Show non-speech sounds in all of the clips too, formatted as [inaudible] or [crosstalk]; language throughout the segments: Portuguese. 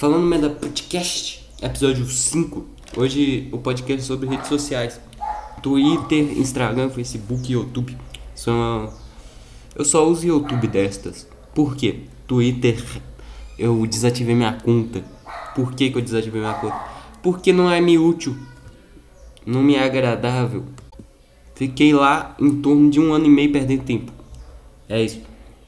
Falando Meda Podcast, episódio 5. Hoje o podcast é sobre redes sociais. Twitter, Instagram, Facebook e YouTube. São... Eu só uso YouTube destas. Por quê? Twitter, eu desativei minha conta. Por que, que eu desativei minha conta? Porque não é me útil. Não me é agradável. Fiquei lá em torno de um ano e meio perdendo tempo. É isso.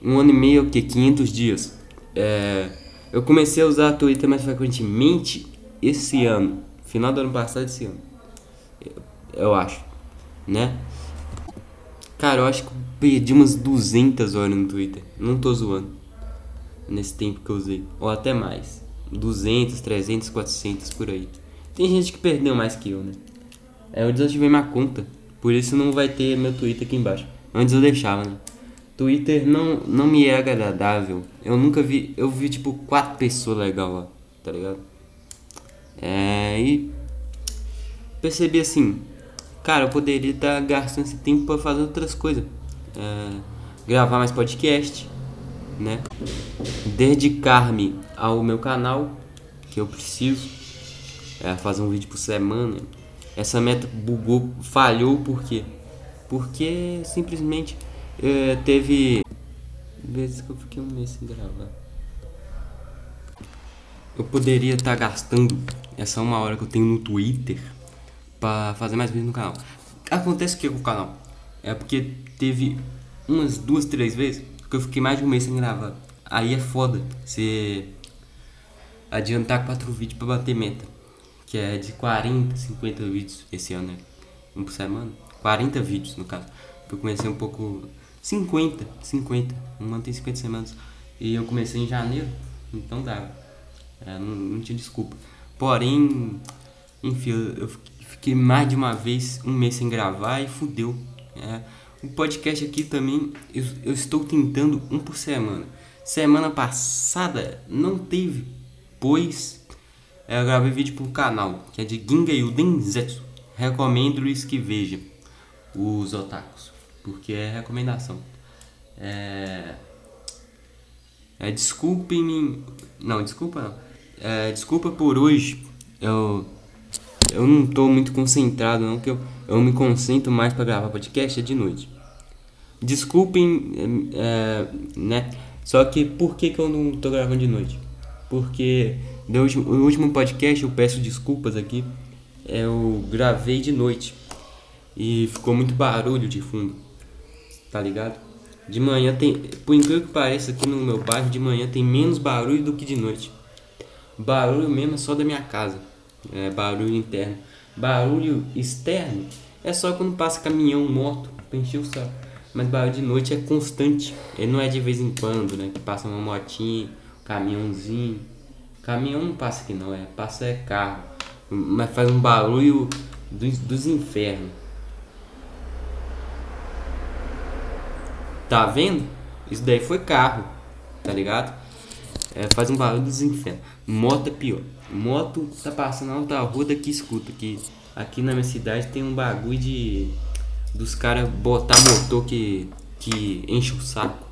Um ano e meio, o que? 500 dias. É, eu comecei a usar Twitter mais frequentemente esse ano. Final do ano passado, esse ano. Eu, acho. Né? Cara, eu acho que perdi umas 200 horas no Twitter. Não tô zoando. Nesse tempo que eu usei. Ou até mais. 200, 300, 400 por aí. Tem gente que perdeu mais que eu, né? É, eu desativei minha conta. Por isso não vai ter meu Twitter aqui embaixo. Antes eu deixava, né? Twitter não, não me é agradável. Eu nunca vi. Eu vi tipo quatro pessoas legal lá, tá ligado? É. E. Percebi assim. Cara, eu poderia estar gastando esse tempo para fazer outras coisas. É, gravar mais podcast, né? Dedicar-me ao meu canal, que eu preciso. É, fazer um vídeo por semana. Essa meta bugou, falhou por quê? Porque simplesmente é, teve vezes que eu fiquei um mês sem gravar. Eu poderia estar tá gastando essa uma hora que eu tenho no Twitter para fazer mais vídeos no canal. Acontece o que com o canal? É porque teve umas duas, três vezes que eu fiquei mais de um mês sem gravar. Aí é foda você adiantar quatro vídeos para bater meta. Que é de 40, 50 vídeos esse ano, né? Um por semana. 40 vídeos no caso. Eu comecei um pouco 50, 50. Um ano tem 50 semanas. E eu comecei em janeiro, então dava. É, não, não, tinha desculpa. Porém, enfim, eu, fiquei mais de uma vez um mês sem gravar e fudeu. É, o podcast aqui também, eu, eu estou tentando um por semana. Semana passada não teve, pois é, eu gravei vídeo pro canal, que é de Ginga Yuden Zetsu. Recomendo-lhes que vejam os otakus porque é recomendação. É, é desculpem-me. Não, desculpa não. É, desculpa por hoje. Eu, eu não tô muito concentrado, não, que eu, eu me concentro mais para gravar podcast é de noite. Desculpem, é, né? Só que por que, que eu não tô gravando de noite? Porque no último, no último podcast eu peço desculpas aqui. Eu gravei de noite e ficou muito barulho de fundo tá ligado? De manhã tem, por incrível que pareça, aqui no meu bairro, de manhã tem menos barulho do que de noite. Barulho mesmo é só da minha casa, é barulho interno. Barulho externo é só quando passa caminhão, moto, pra o saco. Mas barulho de noite é constante, ele não é de vez em quando, né? Que passa uma motinha, caminhãozinho. Caminhão não passa aqui não, é, passa é carro. Mas faz um barulho dos, dos infernos. Tá vendo? Isso daí foi carro, tá ligado? É, faz um barulho dos infernos. Moto é pior. Moto tá passando na outra rua daqui escuta. Que aqui na minha cidade tem um bagulho de. Dos caras botar motor que. que enche o saco.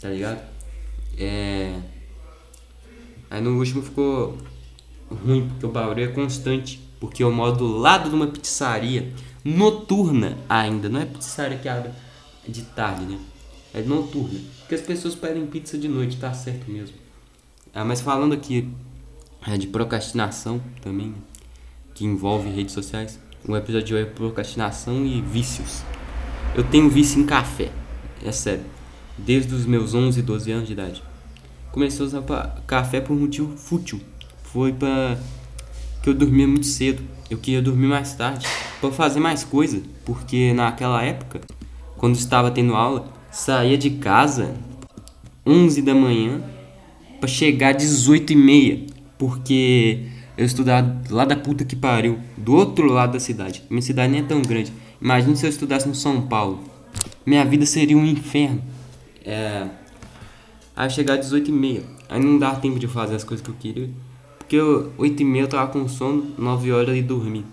Tá ligado? É. Aí no último ficou ruim, porque o barulho é constante. Porque eu moro do lado de uma pizzaria noturna ainda. Não é pizzaria que abre de tarde, né? É noturna. Porque as pessoas pedem pizza de noite, tá certo mesmo. Ah, mas falando aqui é, de procrastinação também, né? que envolve redes sociais, o episódio é procrastinação e vícios. Eu tenho vício em café, é sério, desde os meus 11, 12 anos de idade. Comecei a usar café por um motivo fútil. Foi para que eu dormia muito cedo. Eu queria dormir mais tarde para fazer mais coisa, porque naquela época quando estava tendo aula, saía de casa 11 da manhã para chegar 18 e meia, porque eu estudava lá da puta que pariu, do outro lado da cidade. Minha cidade nem é tão grande. Imagine se eu estudasse no São Paulo. Minha vida seria um inferno. É... Aí chegar às 18 e meia. Aí não dava tempo de fazer as coisas que eu queria. Porque eu, 8 e meia eu tava com sono, 9 horas e dormir.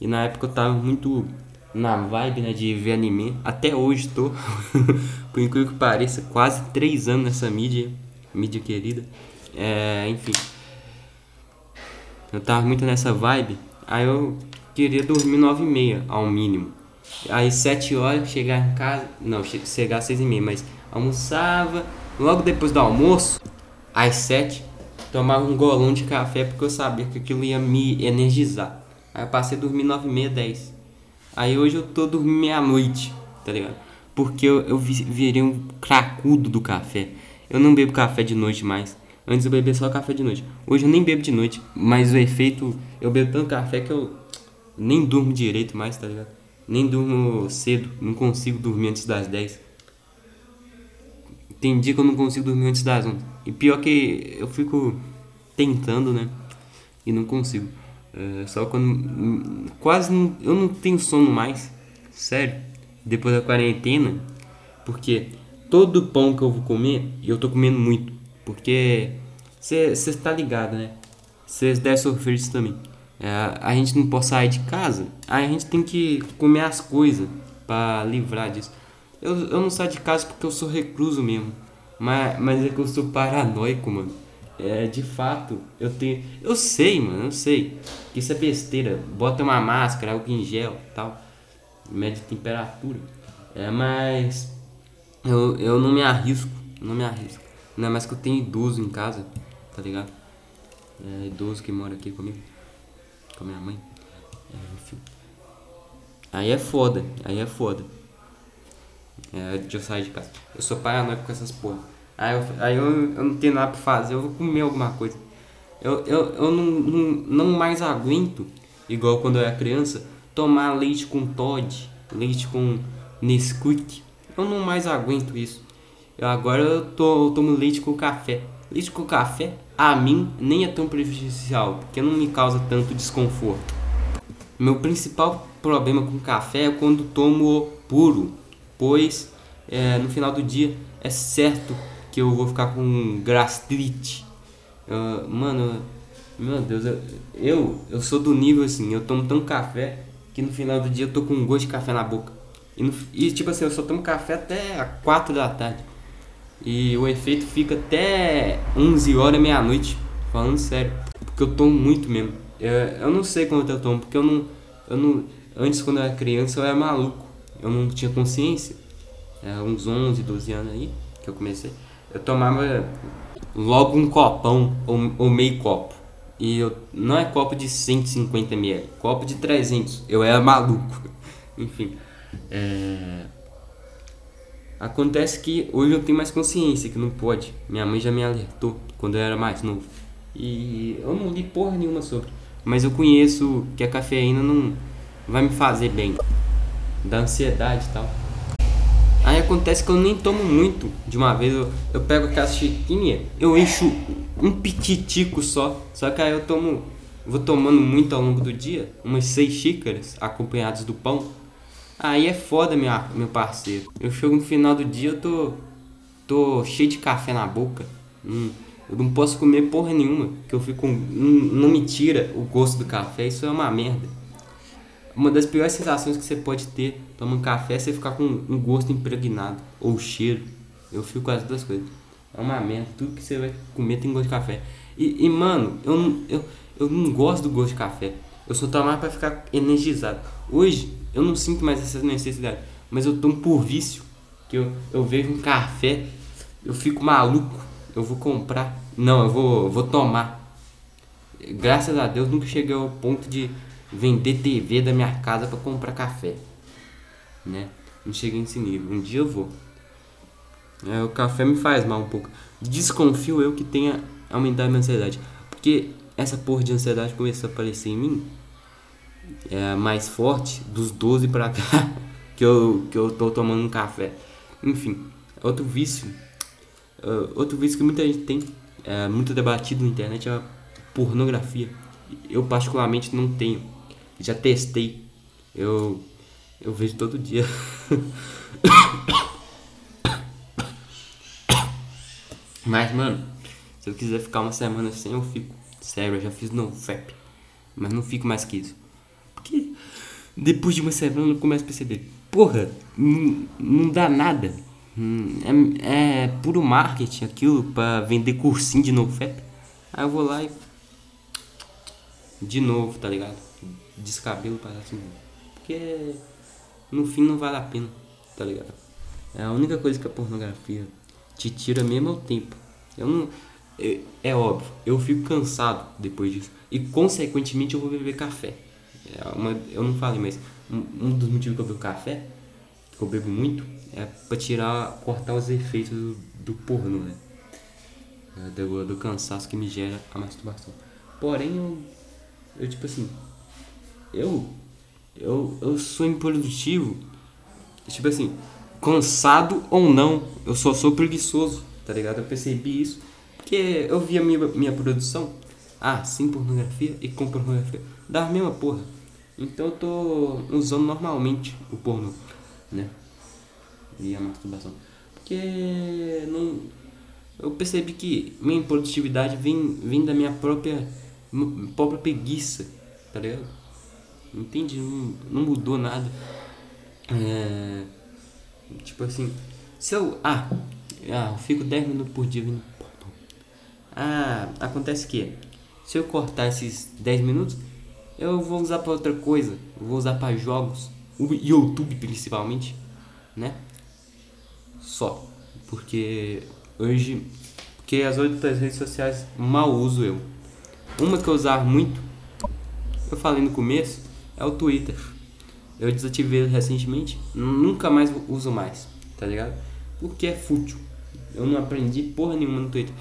E na época eu tava muito na vibe né, de ver anime. Até hoje estou, [laughs] por incrível que pareça, quase 3 anos nessa mídia, mídia querida. É, enfim, Eu tava muito nessa vibe. Aí eu queria dormir 9 e meia, ao mínimo. Aí 7 horas, chegar em casa. Não, chegar às 6 e meia, mas almoçava. Logo depois do almoço, às 7, tomava um golão de café porque eu sabia que aquilo ia me energizar. Aí eu passei a dormir 9 e meia, 10. Aí hoje eu tô dormindo meia-noite, tá ligado? Porque eu, eu virei um cracudo do café. Eu não bebo café de noite mais. Antes eu bebia só café de noite. Hoje eu nem bebo de noite, mas o efeito. Eu bebo tanto café que eu nem durmo direito mais, tá ligado? Nem durmo cedo, não consigo dormir antes das 10. Tem dia que eu não consigo dormir antes das 11. E pior que eu fico tentando, né? E não consigo. É, só quando. Quase não, eu não tenho sono mais. Sério. Depois da quarentena. Porque todo pão que eu vou comer, eu tô comendo muito. Porque você está ligado, né? Vocês devem sofrer isso também. É, a gente não pode sair de casa, aí a gente tem que comer as coisas para livrar disso. Eu, eu não saio de casa porque eu sou recluso mesmo. Mas, mas é que eu sou paranoico, mano. É, de fato, eu tenho. Eu sei, mano, eu sei. Que isso é besteira. Bota uma máscara, algo em gel tal. Mede temperatura. É, mas. Eu, eu não me arrisco. Não me arrisco. Não é mais que eu tenho idoso em casa, tá ligado? É idoso que mora aqui comigo. Com a minha mãe. É, enfim. Aí é foda, aí é foda. É, de eu sair de casa. Eu sou paranoico com essas porra. Aí, eu, aí eu, eu não tenho nada pra fazer, eu vou comer alguma coisa. Eu, eu, eu não, não, não mais aguento, igual quando eu era criança, tomar leite com Todd, leite com Nesquik. Eu não mais aguento isso. Eu agora eu, tô, eu tomo leite com café. Leite com café, a mim, nem é tão prejudicial, porque não me causa tanto desconforto. Meu principal problema com café é quando tomo puro, pois é, no final do dia é certo que eu vou ficar com gastrite. Mano, meu Deus, eu, eu, eu sou do nível assim, eu tomo tão café que no final do dia eu tô com um gosto de café na boca. E, no, e tipo assim, eu só tomo café até 4 da tarde. E o efeito fica até 11 horas, meia-noite. Falando sério. Porque eu tomo muito mesmo. Eu, eu não sei quanto eu tomo, porque eu não, eu não. Antes, quando eu era criança, eu era maluco. Eu não tinha consciência. Era uns 11, 12 anos aí que eu comecei. Eu tomava logo um copão ou, ou meio copo. E eu, não é copo de 150 ml, copo de 300. Eu era maluco. [laughs] Enfim. É... Acontece que hoje eu tenho mais consciência que não pode. Minha mãe já me alertou quando eu era mais novo. E eu não li porra nenhuma sobre. Mas eu conheço que a cafeína não vai me fazer bem. Da ansiedade e tal. Acontece que eu nem tomo muito de uma vez. Eu, eu pego aquela chiquinha, eu encho um pititico só. Só que aí eu tomo. Vou tomando muito ao longo do dia. Umas seis xícaras acompanhadas do pão. Aí é foda, minha, meu parceiro. Eu chego no final do dia, eu tô. tô cheio de café na boca. Hum, eu não posso comer porra nenhuma, que eu fico. Não, não me tira o gosto do café, isso é uma merda. Uma das piores sensações que você pode ter tomando café é você ficar com um gosto impregnado, ou cheiro. Eu fico com as duas coisas. É uma merda, tudo que você vai comer tem gosto de café. E, e mano, eu, eu, eu não gosto do gosto de café. Eu só tomo para ficar energizado. Hoje, eu não sinto mais essa necessidade, mas eu tomo por vício. Que eu, eu vejo um café, eu fico maluco, eu vou comprar. Não, eu vou, vou tomar. Graças a Deus nunca cheguei ao ponto de vender TV da minha casa para comprar café. Né? Não cheguei nesse nível. Um dia eu vou. É, o café me faz mal um pouco. Desconfio eu que tenha aumentado a minha ansiedade. Porque essa porra de ansiedade começou a aparecer em mim é, mais forte dos 12 para cá [laughs] que eu, que eu tô tomando um café. Enfim, outro vício, uh, outro vício que muita gente tem, é, muito debatido na internet é a pornografia. Eu particularmente não tenho, já testei, eu, eu vejo todo dia. Mas, mano, se eu quiser ficar uma semana sem, eu fico. Sério, eu já fiz no FAP. Mas não fico mais que isso. Porque depois de uma semana eu começo a perceber, porra, não, não dá nada. Hum, é, é puro marketing aquilo para vender cursinho de NoFap. Aí eu vou lá e de novo, tá ligado? Descabelo para assim. Porque no fim não vale a pena, tá ligado? É a única coisa que a pornografia te tira mesmo é o tempo. Eu não. É, é óbvio, eu fico cansado depois disso. E consequentemente eu vou beber café. É uma, eu não falei, mas um, um dos motivos que eu bebo café, que eu bebo muito, é pra tirar, cortar os efeitos do, do porno, né? É, do, do cansaço que me gera a masturbação. Porém, eu, eu tipo assim, eu, eu, eu sou improdutivo, tipo assim, cansado ou não, eu só sou preguiçoso, tá ligado? Eu percebi isso, porque eu vi a minha, minha produção, ah, sem pornografia e com pornografia, da mesma porra. Então eu tô usando normalmente o porno, né? E a masturbação. Porque não, eu percebi que minha produtividade vem, vem da minha própria, própria preguiça, tá ligado? Entendi, não, não mudou nada. É, tipo assim, se eu. Ah, ah, eu fico 10 minutos por dia vindo. Ah, acontece que se eu cortar esses 10 minutos, eu vou usar para outra coisa. Eu vou usar para jogos, o YouTube principalmente, né? Só. Porque hoje, porque as outras redes sociais mal uso eu. Uma que eu usava muito, eu falei no começo, é o Twitter. Eu desativei recentemente, nunca mais uso mais, tá ligado? Porque é fútil. Eu não aprendi porra nenhuma no Twitter.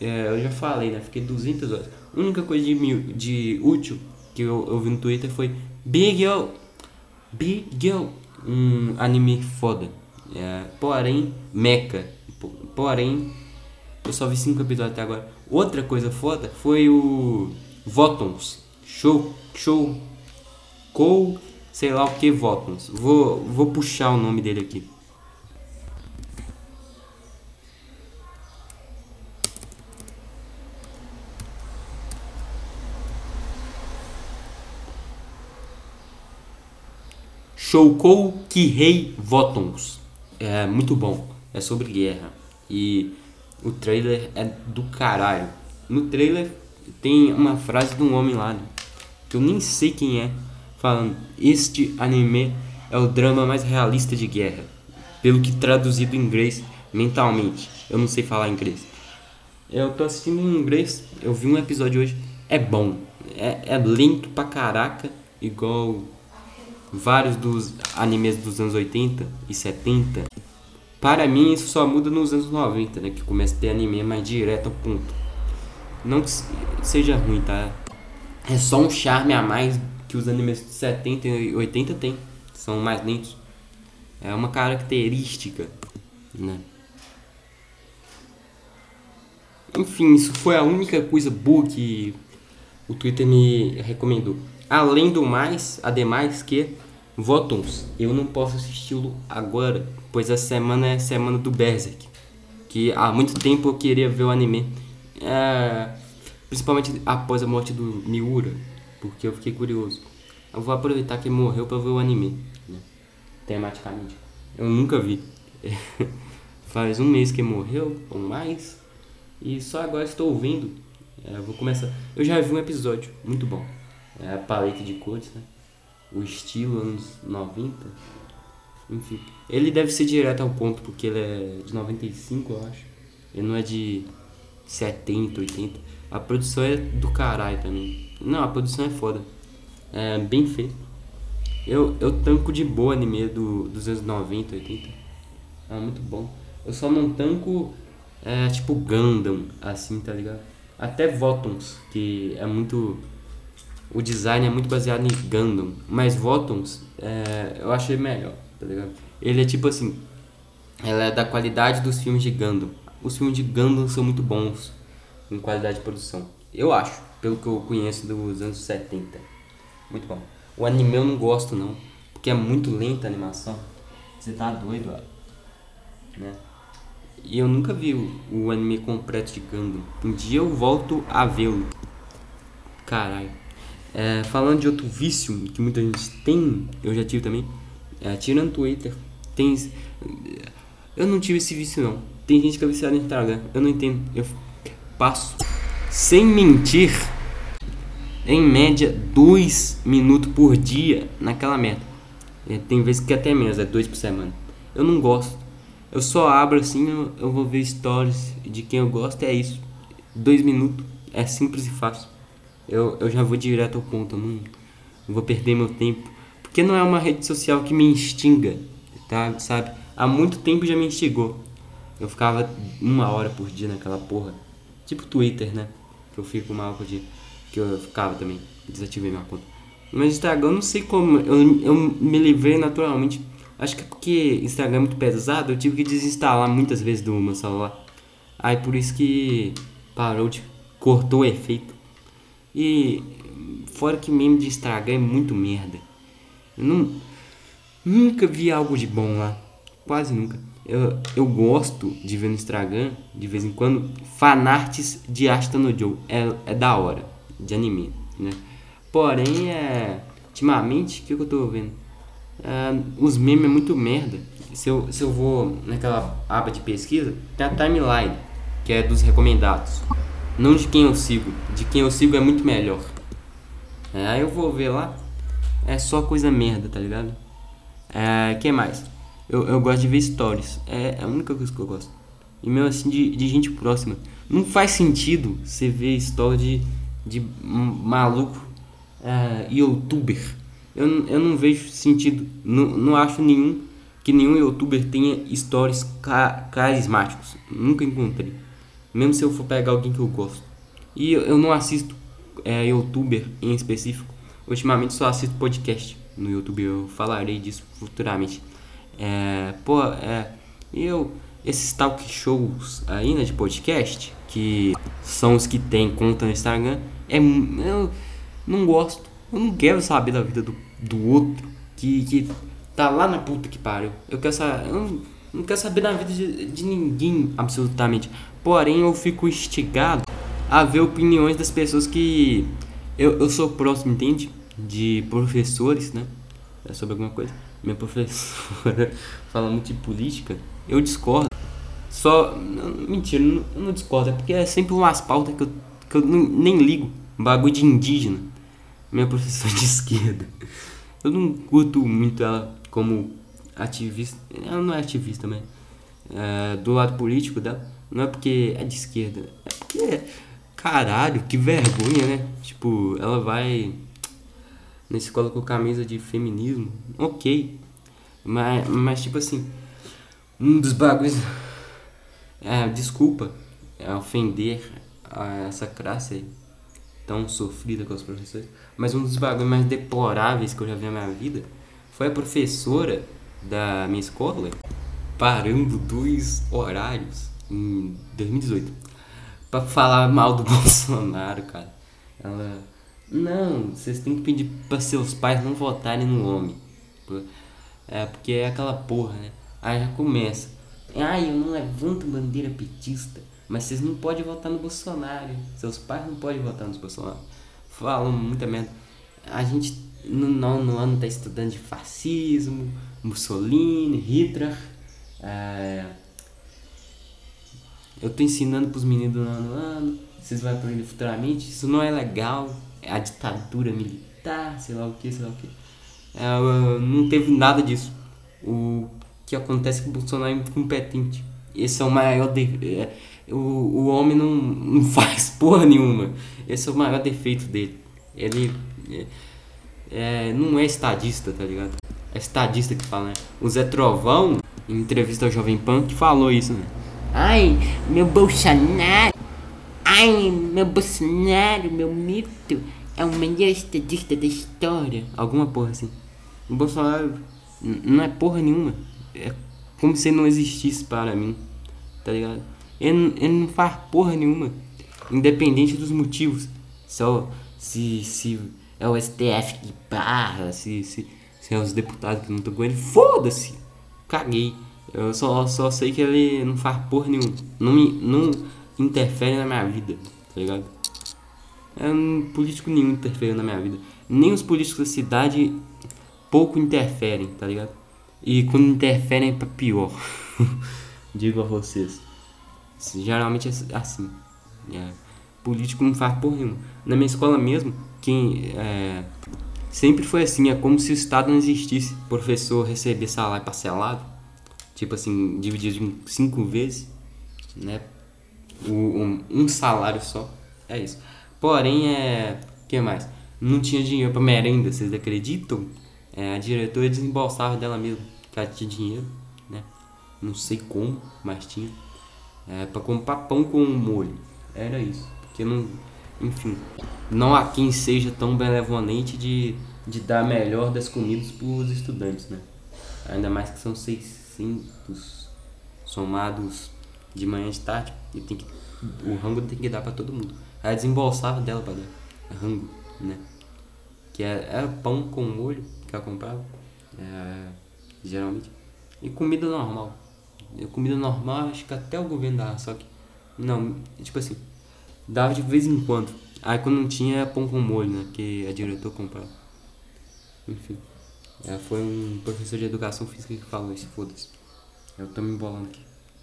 É, eu já falei, né? Fiquei 200 horas. A única coisa de, de útil que eu, eu vi no Twitter foi Big Yo! Big Yo! Um anime foda. É, porém, meca. Porém, eu só vi 5 episódios até agora. Outra coisa foda foi o Votons. Show, show Cole, sei lá o que Votons. Vou, vou puxar o nome dele aqui. Shoukou Kihei Votons. É muito bom. É sobre guerra. E o trailer é do caralho. No trailer tem uma frase de um homem lá, né? que eu nem sei quem é falando: Este anime é o drama mais realista de guerra. Pelo que traduzido em inglês mentalmente. Eu não sei falar inglês. Eu tô assistindo em inglês, eu vi um episódio hoje. É bom. É, é lento pra caraca, igual vários dos animes dos anos 80 e 70. Para mim, isso só muda nos anos 90, né? Que começa a ter anime mais direto ao ponto. Não que seja ruim, tá? É só um charme a mais que os animes de 70 e 80 tem. São mais lentos. É uma característica, né? Enfim, isso foi a única coisa boa que o Twitter me recomendou. Além do mais, ademais que Votons, eu não posso assisti-lo agora, pois a semana é semana do Berserk, que há muito tempo eu queria ver o anime, é, principalmente após a morte do Miura, porque eu fiquei curioso. Eu vou aproveitar que morreu para ver o anime, né? tematicamente. Eu nunca vi. [laughs] Faz um mês que morreu, ou mais, e só agora estou ouvindo. É, vou começar. Eu já vi um episódio, muito bom. É a paleta de cores, né? O estilo anos 90. Enfim. Ele deve ser direto ao ponto, porque ele é de 95, eu acho. Ele não é de 70, 80. A produção é do caralho também. Não, a produção é foda. É bem feito. Eu, eu tanco de boa anime do, dos anos 90, 80. É muito bom. Eu só não tanco é, tipo Gundam, assim, tá ligado? Até Votons, que é muito. O design é muito baseado em Gundam. Mas Votons, é, eu achei melhor, tá ligado? Ele é tipo assim. Ela é da qualidade dos filmes de Gundam. Os filmes de Gundam são muito bons em qualidade de produção. Eu acho, pelo que eu conheço dos anos 70. Muito bom. O anime eu não gosto não, porque é muito lenta a animação. Você tá doido, ó. Né? E eu nunca vi o, o anime completo de Gundam. Um dia eu volto a vê-lo. Caralho. É, falando de outro vício que muita gente tem, eu já tive também. É, tirando Twitter, tem. Eu não tive esse vício não. Tem gente que é viciada no Instagram. Eu não entendo. Eu passo sem mentir em média 2 minutos por dia naquela meta. É, tem vezes que até menos, é 2 por semana. Eu não gosto. Eu só abro assim, eu, eu vou ver stories de quem eu gosto, é isso. 2 minutos, é simples e fácil. Eu, eu já vou direto ao ponto, eu não, não vou perder meu tempo. Porque não é uma rede social que me instinga, tá? Sabe? Há muito tempo já me instigou. Eu ficava uma hora por dia naquela porra. Tipo Twitter, né? Que eu fico mal por dia que eu ficava também. Desativei minha conta. Mas Instagram, eu não sei como. Eu, eu me livrei naturalmente. Acho que é porque Instagram é muito pesado, eu tive que desinstalar muitas vezes do meu celular. Aí por isso que parou de. cortou o efeito. E fora que meme de Instagram é muito merda. Eu não, nunca vi algo de bom lá. Quase nunca. Eu, eu gosto de ver no Instagram, de vez em quando, fanarts de Asta no Joe. É, é da hora de anime, né? Porém, é, ultimamente, o que, que eu tô vendo? É, os memes é muito merda. Se eu, se eu vou naquela aba de pesquisa, tem a timeline, que é dos recomendados. Não de quem eu sigo. De quem eu sigo é muito melhor. É, aí eu vou ver lá, é só coisa merda, tá ligado? É, que mais? Eu, eu gosto de ver stories. É, é a única coisa que eu gosto. E mesmo assim de, de gente próxima. Não faz sentido você ver story de de maluco uh, youtuber. Eu, eu não vejo sentido, não, não acho nenhum que nenhum youtuber tenha stories ca carismáticos. Nunca encontrei. Mesmo se eu for pegar alguém que eu gosto. E eu, eu não assisto é, youtuber em específico. Ultimamente só assisto podcast no YouTube. Eu falarei disso futuramente. É, pô, é, eu esses talk shows né, de podcast, que são os que tem conta no Instagram, é, eu não gosto. Eu não quero saber da vida do, do outro que, que tá lá na puta que pariu. Eu quero saber. Eu não, não quero saber da vida de, de ninguém, absolutamente. Porém, eu fico instigado a ver opiniões das pessoas que eu, eu sou próximo, entende? De professores, né? É sobre alguma coisa. Minha [laughs] professora fala muito de política. Eu discordo. Só. Mentira, eu não, eu não discordo. É porque é sempre umas pautas que eu que eu nem ligo. Bagulho de indígena. Minha professora de [laughs] esquerda. Eu não curto muito ela como ativista. Ela não é ativista, mas. É, do lado político dela. Não é porque é de esquerda. É porque. Caralho, que vergonha, né? Tipo, ela vai. Na escola com camisa de feminismo. Ok. Mas, mas tipo assim. Um dos bagulhos. É, desculpa. É ofender a essa classe tão sofrida com os professores. Mas um dos bagulhos mais deploráveis que eu já vi na minha vida foi a professora da minha escola parando dois horários em 2018 para falar mal do [laughs] Bolsonaro, cara. Ela, não, vocês têm que pedir para seus pais não votarem no homem. É porque é aquela porra, né? Aí já começa. Ai, eu não levanto bandeira petista. Mas vocês não podem votar no Bolsonaro. Seus pais não podem votar no Bolsonaro. Falam muita merda. A gente no nono ano tá estudando de fascismo, Mussolini, Hitler. É... Eu tô ensinando pros meninos do nono ano. Vocês vão aprender futuramente. Isso não é legal. É a ditadura militar, sei lá o que, sei lá o que. É, não teve nada disso. O que acontece é que o Bolsonaro é incompetente. Esse é o maior. De... É, o, o homem não, não [laughs] faz porra nenhuma. Esse é o maior defeito dele. Ele é, é, não é estadista, tá ligado? É estadista que fala, né? O Zé Trovão, em entrevista ao Jovem Pan, que falou isso, né? Ai, meu Bolsonaro. Ai, meu Bolsonaro, meu mito. É o melhor estadista da história. Alguma porra assim. O Bolsonaro não é porra nenhuma. É como se ele não existisse para mim. Tá ligado? Ele, não faz porra nenhuma. Independente dos motivos. Só se, se é o STF que barra, se, se, se é os deputados que não estão com ele. Foda-se! Caguei. Eu só, só sei que ele não faz porra nenhuma. Não, me, não interfere na minha vida, tá ligado? É um político nenhum interfere na minha vida. Nem os políticos da cidade pouco interferem, tá ligado? E quando interferem é pra pior. [laughs] Digo a vocês. Geralmente é assim. É. político não faz porra. Na minha escola mesmo, quem é, sempre foi assim, é como se o Estado não existisse. Professor receber salário parcelado, tipo assim, dividido em cinco vezes, né? O, um, um salário só. É isso. Porém, é. O que mais? Não tinha dinheiro pra merenda, vocês acreditam? É, a diretora desembolsava dela mesmo, que ela tinha dinheiro, né? Não sei como, mas tinha. É, pra comprar pão com molho. Era isso. Porque não. Enfim. Não há quem seja tão benevolente de, de dar melhor das comidas pros estudantes, né? Ainda mais que são 600 somados de manhã de tarde. E tem que, o rango tem que dar pra todo mundo. Ela desembolsava dela pra dar. Rango, né? Que era, é, era pão com molho que ela comprava. É, geralmente. E comida normal. E comida normal, acho que até o governo dava, só que. Não, tipo assim. Dava de vez em quando. Aí quando não tinha pão com molho, né? Que a diretor comprava. Enfim. É, foi um professor de educação física que falou isso, foda-se. Eu tô me embolando aqui.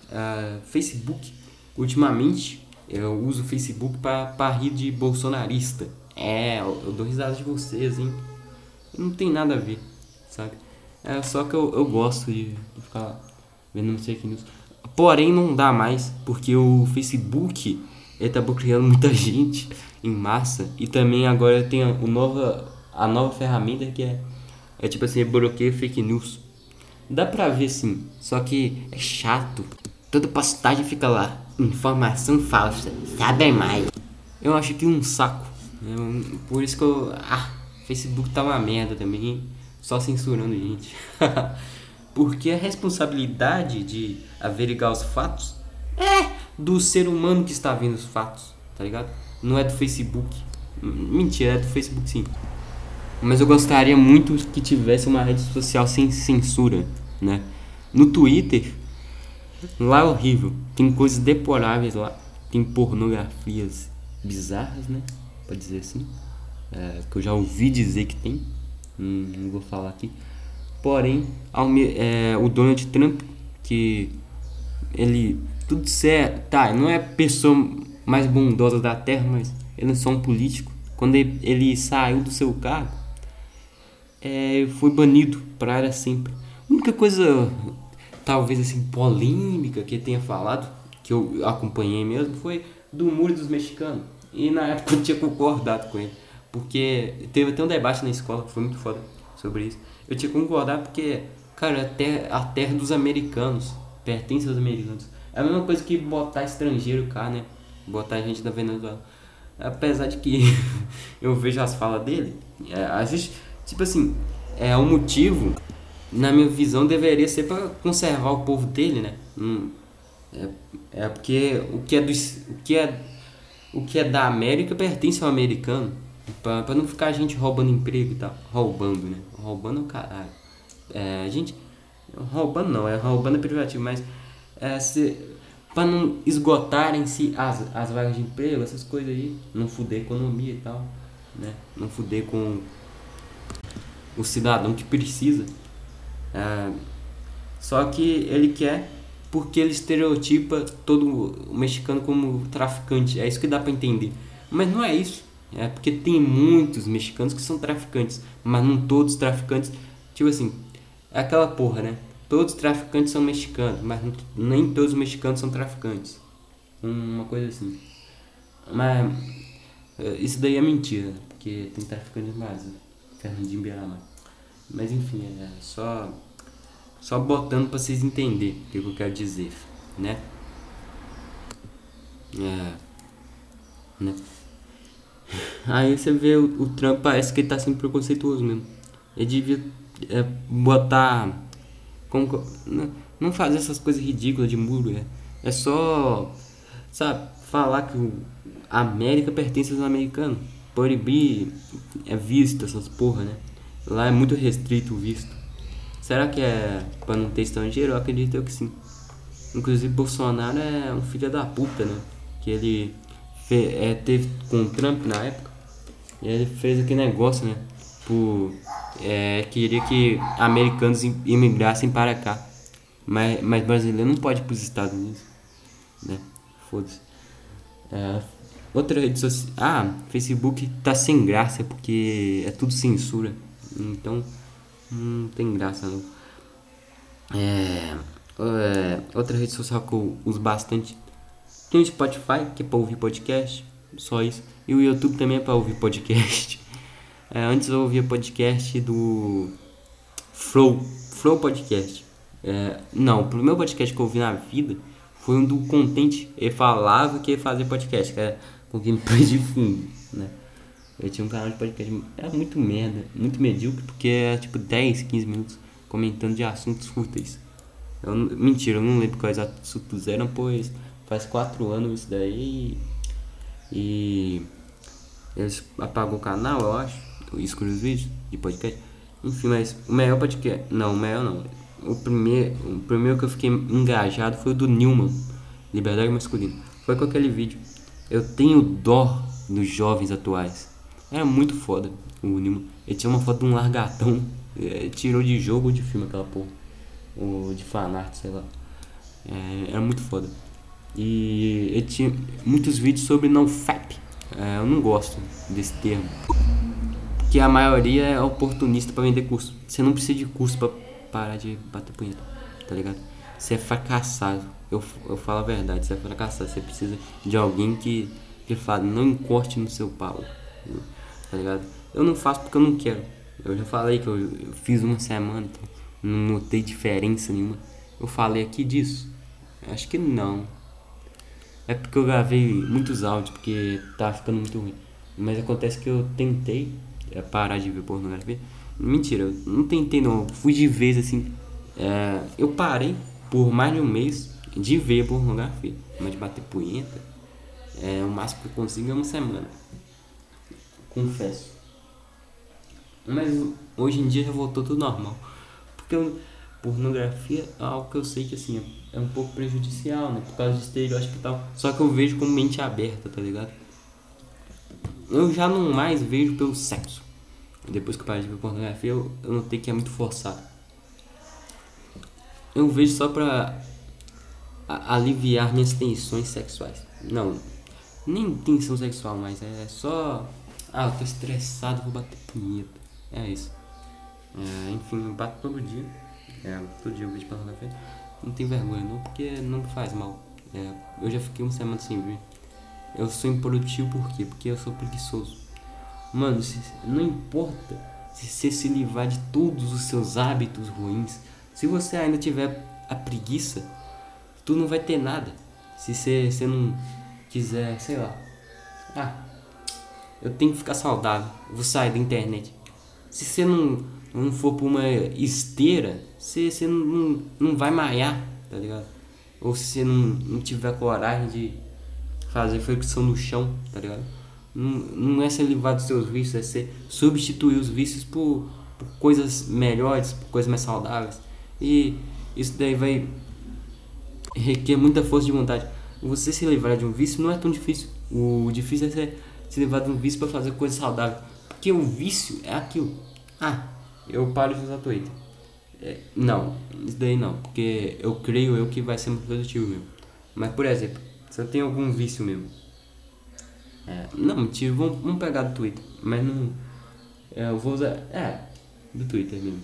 Uh, Facebook, ultimamente, eu uso o Facebook pra, pra rir de bolsonarista. É, eu, eu dou risada de vocês, hein? Não tem nada a ver, sabe? É só que eu, eu gosto de, de ficar fake news. Porém, não dá mais, porque o Facebook ele tá bloqueando muita [laughs] gente em massa. E também agora tem a, o nova, a nova ferramenta que é, é tipo assim, bloqueio fake news. Dá pra ver sim, só que é chato. Toda postagem fica lá, informação falsa, sabe mais. Eu acho que um saco. Eu, por isso que eu. Ah, Facebook tá uma merda também, só censurando gente. [laughs] Porque a responsabilidade de averiguar os fatos é do ser humano que está vendo os fatos, tá ligado? Não é do Facebook. Mentira, é do Facebook sim. Mas eu gostaria muito que tivesse uma rede social sem censura, né? No Twitter, lá é horrível. Tem coisas deploráveis lá. Tem pornografias bizarras, né? Pode dizer assim. É, que eu já ouvi dizer que tem. Hum, não vou falar aqui. Porém, é, o Donald Trump, que ele tudo certo, tá, não é a pessoa mais bondosa da Terra, mas ele é só um político. Quando ele, ele saiu do seu cargo, é, foi banido para sempre. A única coisa, talvez assim, polêmica que ele tenha falado, que eu acompanhei mesmo, foi do muro dos mexicanos. E na época eu tinha concordado com ele. Porque teve até um debate na escola, foi muito foda sobre isso. Eu tinha que concordar porque, cara, a terra, a terra dos americanos pertence aos americanos. É a mesma coisa que botar estrangeiro cá, né? Botar gente da Venezuela. Apesar de que [laughs] eu vejo as falas dele, é, a gente, tipo assim, é um motivo, na minha visão, deveria ser para conservar o povo dele, né? Hum, é, é porque o que é, do, o, que é, o que é da América pertence ao americano. Pra, não ficar a gente roubando emprego e tal. Roubando, né? Roubando é o caralho. É, a gente. Roubando não, é roubando é privativo, mas. É, se, pra não esgotarem-se as, as vagas de emprego, essas coisas aí. Não fuder a economia e tal. Né? Não fuder com o cidadão que precisa. É, só que ele quer porque ele estereotipa todo o mexicano como traficante. É isso que dá para entender. Mas não é isso. É porque tem muitos mexicanos que são traficantes, mas não todos os traficantes. Tipo assim, é aquela porra, né? Todos os traficantes são mexicanos, mas nem todos os mexicanos são traficantes. Uma coisa assim. Mas é, isso daí é mentira, porque tem traficante demais. Fernandinho Beiramar. Mas enfim, é só só botando para vocês entenderem o que eu quero dizer, né? É, né? Aí você vê o, o Trump, parece que ele tá sendo preconceituoso mesmo. Ele devia é, botar. Como, não, fazer essas coisas ridículas de muro. É, é só. Sabe? Falar que o, a América pertence aos americanos. Proibir é visto, essas porra, né? Lá é muito restrito o visto. Será que é pra não ter estrangeiro? Eu acredito que sim. Inclusive Bolsonaro é um filho da puta, né? Que ele é, teve com o Trump na época. E ele fez aquele negócio, né? Por, é, queria que americanos imigrassem para cá. Mas, mas brasileiro não pode ir para os Estados Unidos. Né? Foda-se. É, outra rede social. Ah, Facebook tá sem graça porque é tudo censura. Então não tem graça não. É, é, outra rede social que eu uso bastante. Tem o Spotify, que é pra ouvir podcast. Só isso. E o YouTube também é pra ouvir podcast. [laughs] É, antes eu ouvia podcast do Flow. Flow Podcast. É, não, o primeiro podcast que eu ouvi na vida foi um do Contente. Ele falava que ia fazer podcast, que era com gameplay de fundo, né? Eu tinha um canal de podcast, era muito merda, muito medíocre, porque era tipo 10, 15 minutos comentando de assuntos fúteis. Eu, mentira, eu não lembro quais assuntos eram, pois faz 4 anos isso daí e eles apagou o canal, eu acho, excluiu os vídeos de podcast. Enfim, mas o melhor podcast, não, o melhor não. O primeiro, o primeiro que eu fiquei engajado foi o do Newman, Liberdade Masculina. Foi com aquele vídeo. Eu tenho dó dos jovens atuais. Era muito foda o Newman. Ele tinha uma foto de um largatão. É, tirou de jogo ou de filme aquela porra. Ou de fanart, sei lá. É, era muito foda. E ele tinha muitos vídeos sobre não FAP. É, eu não gosto desse termo. Porque a maioria é oportunista para vender curso. Você não precisa de curso para parar de bater punheta, tá ligado? Você é fracassado. Eu, eu falo a verdade, você é fracassado. Você precisa de alguém que, que fala, não encoste no seu pau. Tá ligado? Eu não faço porque eu não quero. Eu já falei que eu, eu fiz uma semana, então não notei diferença nenhuma. Eu falei aqui disso. Acho que não. É porque eu gravei muitos áudios, porque tava ficando muito ruim. Mas acontece que eu tentei é, parar de ver pornografia. Mentira, eu não tentei não. Fui de vez assim. É, eu parei por mais de um mês de ver pornografia. Mas de bater punheta, é, o máximo que eu consigo é uma semana. Confesso. Mas hoje em dia já voltou tudo normal. Porque eu, pornografia é algo que eu sei que assim é um pouco prejudicial, né? Por causa de estereótipo e tal. Só que eu vejo como mente aberta, tá ligado? Eu já não mais vejo pelo sexo. Depois que eu parei de ver pornografia, eu, eu notei que é muito forçado. Eu vejo só pra a, aliviar minhas tensões sexuais. Não, nem tensão sexual, mas é só. Ah, eu tô estressado, vou bater punheta. É isso. É, enfim, eu bato todo dia. É, todo dia eu vejo pornografia. Não tem vergonha não, porque não faz mal. É, eu já fiquei uma semana sem ver. Eu sou improdutivo por quê? Porque eu sou preguiçoso. Mano, não importa se você se livrar de todos os seus hábitos ruins. Se você ainda tiver a preguiça, tu não vai ter nada. Se você, você não quiser, sei lá. Ah, eu tenho que ficar saudável. Vou sair da internet. Se você não, não for pra uma esteira, você, você não, não, vai malhar, tá ligado? Ou se você não, não tiver coragem de fazer flexão no chão, tá ligado? Não, não é ser livrar dos seus vícios, é ser substituir os vícios por, por coisas melhores, por coisas mais saudáveis. E isso daí vai requer muita força de vontade. Você se livrar de um vício não é tão difícil. O difícil é ser, se livrar de um vício para fazer coisa saudável. Porque o vício é aquilo. Ah, eu paro de usar Twitter. É, não, isso daí não, porque eu creio eu que vai ser muito produtivo mesmo. Mas, por exemplo, se eu tenho algum vício mesmo. É, não, mentira, vamos, vamos pegar do Twitter, mas não. É, eu vou usar. É, do Twitter mesmo.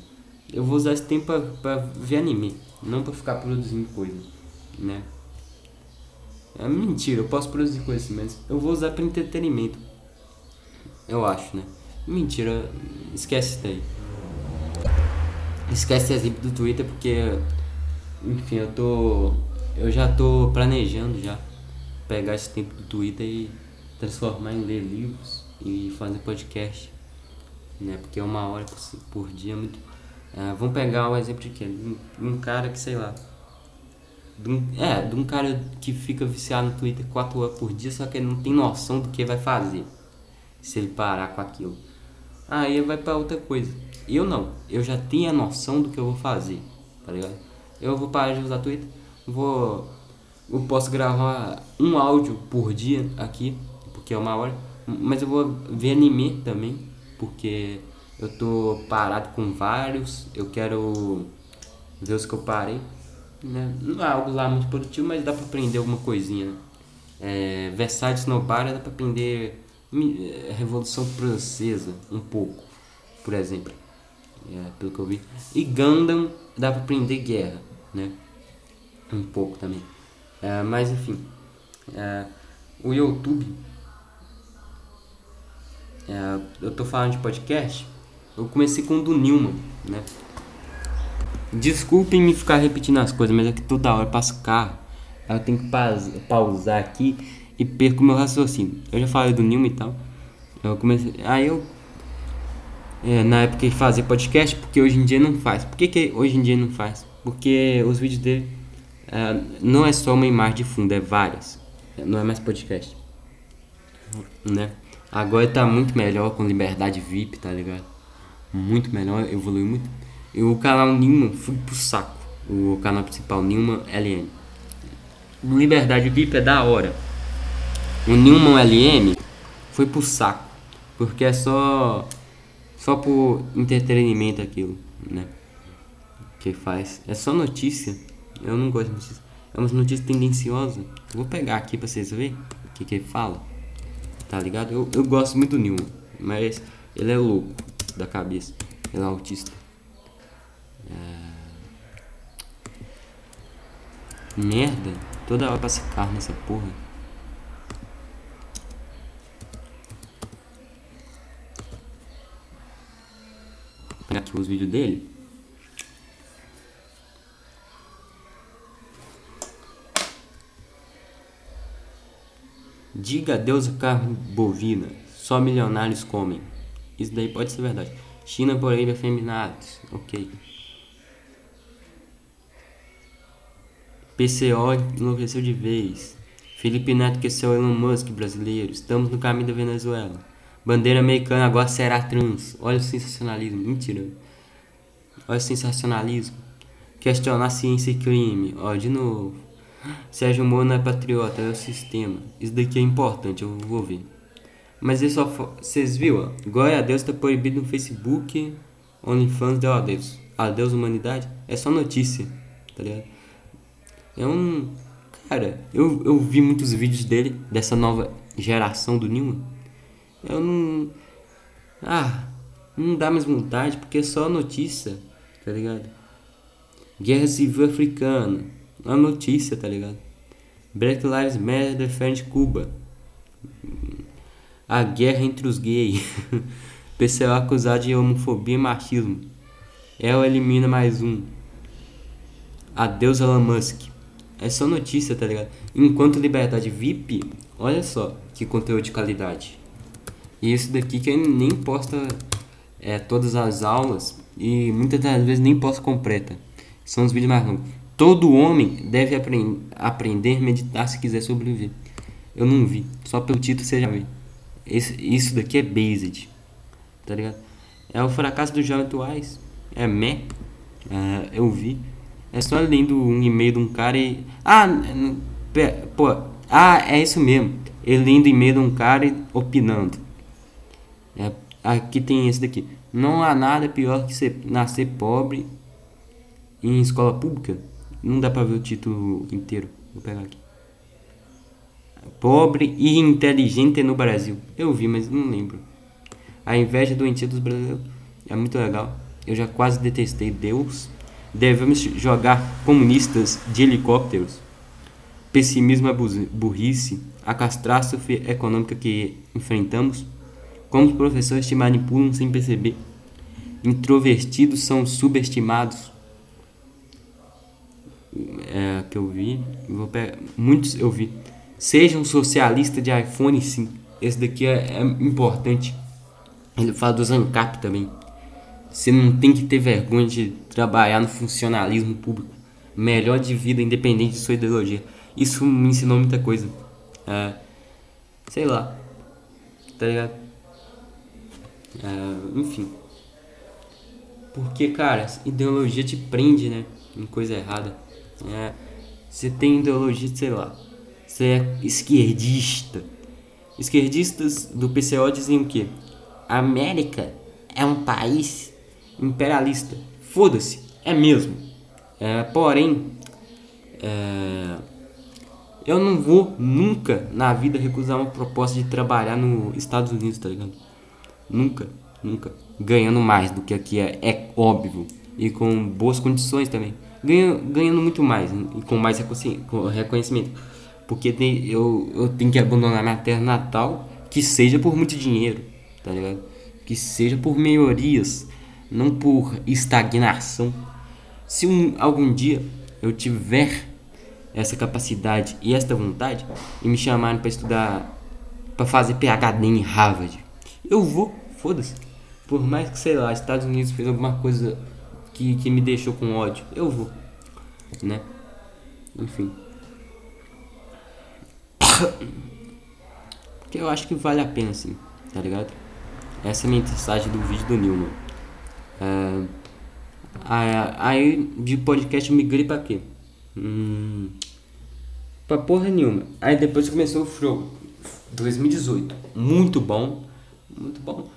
Eu vou usar esse tempo pra, ver anime, não pra ficar produzindo coisas, né? É mentira, eu posso produzir coisas mas eu vou usar pra entretenimento. Eu acho, né? Mentira, esquece isso daí. Esquece esse exemplo do Twitter porque, enfim, eu tô. Eu já tô planejando já pegar esse tempo do Twitter e transformar em ler livros e fazer podcast, né? Porque uma hora por, por dia é muito. É, vamos pegar o exemplo de quê? Um, um cara que, sei lá. De um, é, de um cara que fica viciado no Twitter 4 horas por dia, só que ele não tem noção do que vai fazer se ele parar com aquilo. Aí vai para outra coisa. Eu não, eu já tenho a noção do que eu vou fazer, tá ligado? Eu vou parar de usar Twitter, vou. Eu posso gravar um áudio por dia aqui, porque é uma hora, mas eu vou ver anime também, porque eu tô parado com vários, eu quero ver os que eu parei. Né? Não é algo lá muito produtivo, mas dá pra aprender alguma coisinha. Né? É, Versailles no bar dá pra aprender é, Revolução Francesa, um pouco, por exemplo. É, pelo que eu vi. E Gundam dá pra aprender guerra, né? Um pouco também. É, mas enfim. É, o YouTube. É, eu tô falando de podcast. Eu comecei com o do Newman, né? Desculpem me ficar repetindo as coisas, mas é que toda hora passa carro. Eu tenho que pausar aqui e perco meu raciocínio. Eu já falei do Nilma e tal. Eu comecei. Aí eu. É, na época ele fazia podcast, porque hoje em dia não faz. Por que, que hoje em dia não faz? Porque os vídeos dele é, não é só uma imagem de fundo, é várias. Não é mais podcast. Né? Agora tá muito melhor com liberdade VIP, tá ligado? Muito melhor, evoluiu muito. E o canal Nilma foi pro saco. O canal principal, Nilma LN. Liberdade VIP é da hora. O Newman LM foi pro saco. Porque é só. Só por entretenimento aquilo, né? Que faz. É só notícia. Eu não gosto de notícia. É uma notícia tendenciosa. Vou pegar aqui pra vocês verem o que, que ele fala. Tá ligado? Eu, eu gosto muito do Newman. Mas ele é louco da cabeça. Ele é autista. É... Merda. Toda hora passa carro nessa porra. Pegar aqui os vídeos dele. Diga adeus a carne bovina, só milionários comem. Isso daí pode ser verdade. China, porém, afeminados. Ok. PCO enlouqueceu de vez. Felipe Neto que é o Elon Musk brasileiro. Estamos no caminho da Venezuela. Bandeira americana agora será trans. Olha o sensacionalismo. Mentira. Olha o sensacionalismo. Questionar ciência e crime. Ó, de novo. Sérgio Moro não é patriota, é o sistema. Isso daqui é importante, eu vou ver. Mas isso só. Vocês viram? Glória a Deus tá proibido no Facebook. OnlyFans deu adeus. Adeus, humanidade. É só notícia, tá ligado? É um. Cara, eu, eu vi muitos vídeos dele, dessa nova geração do Newman. Eu não. Ah, não dá mais vontade porque é só notícia, tá ligado? Guerra Civil Africana, uma notícia, tá ligado? Black Lives Matter defende Cuba. A guerra entre os gays. [laughs] PCO acusado de homofobia e machismo. El elimina mais um. Adeus Elon Musk. É só notícia, tá ligado? Enquanto Liberdade VIP, olha só que conteúdo de qualidade. E esse daqui que nem posta é, todas as aulas e muitas das vezes nem posta completa. São os vídeos mais longos. Todo homem deve aprend aprender a meditar se quiser sobreviver. Eu não vi, só pelo título você já viu. Isso daqui é based, tá ligado? É o fracasso dos jovens atuais. É meh. É, eu vi. É só lendo um e-mail de um cara e. Ah, pô. Ah, é isso mesmo. Ele lendo e-mail de um cara e opinando. É, aqui tem esse daqui. Não há nada pior que ser, nascer pobre em escola pública. Não dá pra ver o título inteiro. Vou pegar aqui. Pobre e inteligente no Brasil. Eu vi, mas não lembro. A inveja doentia dos brasileiros é muito legal. Eu já quase detestei Deus Devemos jogar comunistas de helicópteros. Pessimismo é burrice. A catástrofe econômica que enfrentamos. Como os professores te manipulam sem perceber. Introvertidos são subestimados. É que eu vi. Vou pegar, muitos eu vi. Seja um socialista de iPhone sim. Esse daqui é, é importante. Ele fala do Zancap também. Você não tem que ter vergonha de trabalhar no funcionalismo público. Melhor de vida, independente de sua ideologia. Isso me ensinou muita coisa. É, sei lá. Tá ligado? É, enfim. Porque, cara, ideologia te prende, né? Em coisa errada. É, você tem ideologia, sei lá. Você é esquerdista. Esquerdistas do PCO dizem o quê? A América é um país imperialista. Foda-se, é mesmo. É, porém, é, Eu não vou nunca na vida recusar uma proposta de trabalhar nos Estados Unidos, tá ligado? Nunca, nunca. Ganhando mais do que aqui é, é óbvio. E com boas condições também. Ganho, ganhando muito mais e com mais reconhecimento. Porque tem, eu, eu tenho que abandonar minha terra natal, que seja por muito dinheiro, tá ligado? Que seja por melhorias, não por estagnação. Se um, algum dia eu tiver essa capacidade e esta vontade e me chamarem para estudar, para fazer PhD em Harvard, eu vou, foda-se. Por mais que, sei lá, Estados Unidos fez alguma coisa que, que me deixou com ódio, eu vou, né? Enfim. [coughs] Porque eu acho que vale a pena, sim, tá ligado? Essa é a minha mensagem do vídeo do Nilman. É, aí de podcast eu migrei pra quê? Hum, pra porra nenhuma. Aí depois começou o Flow 2018. Muito bom. Muito bom.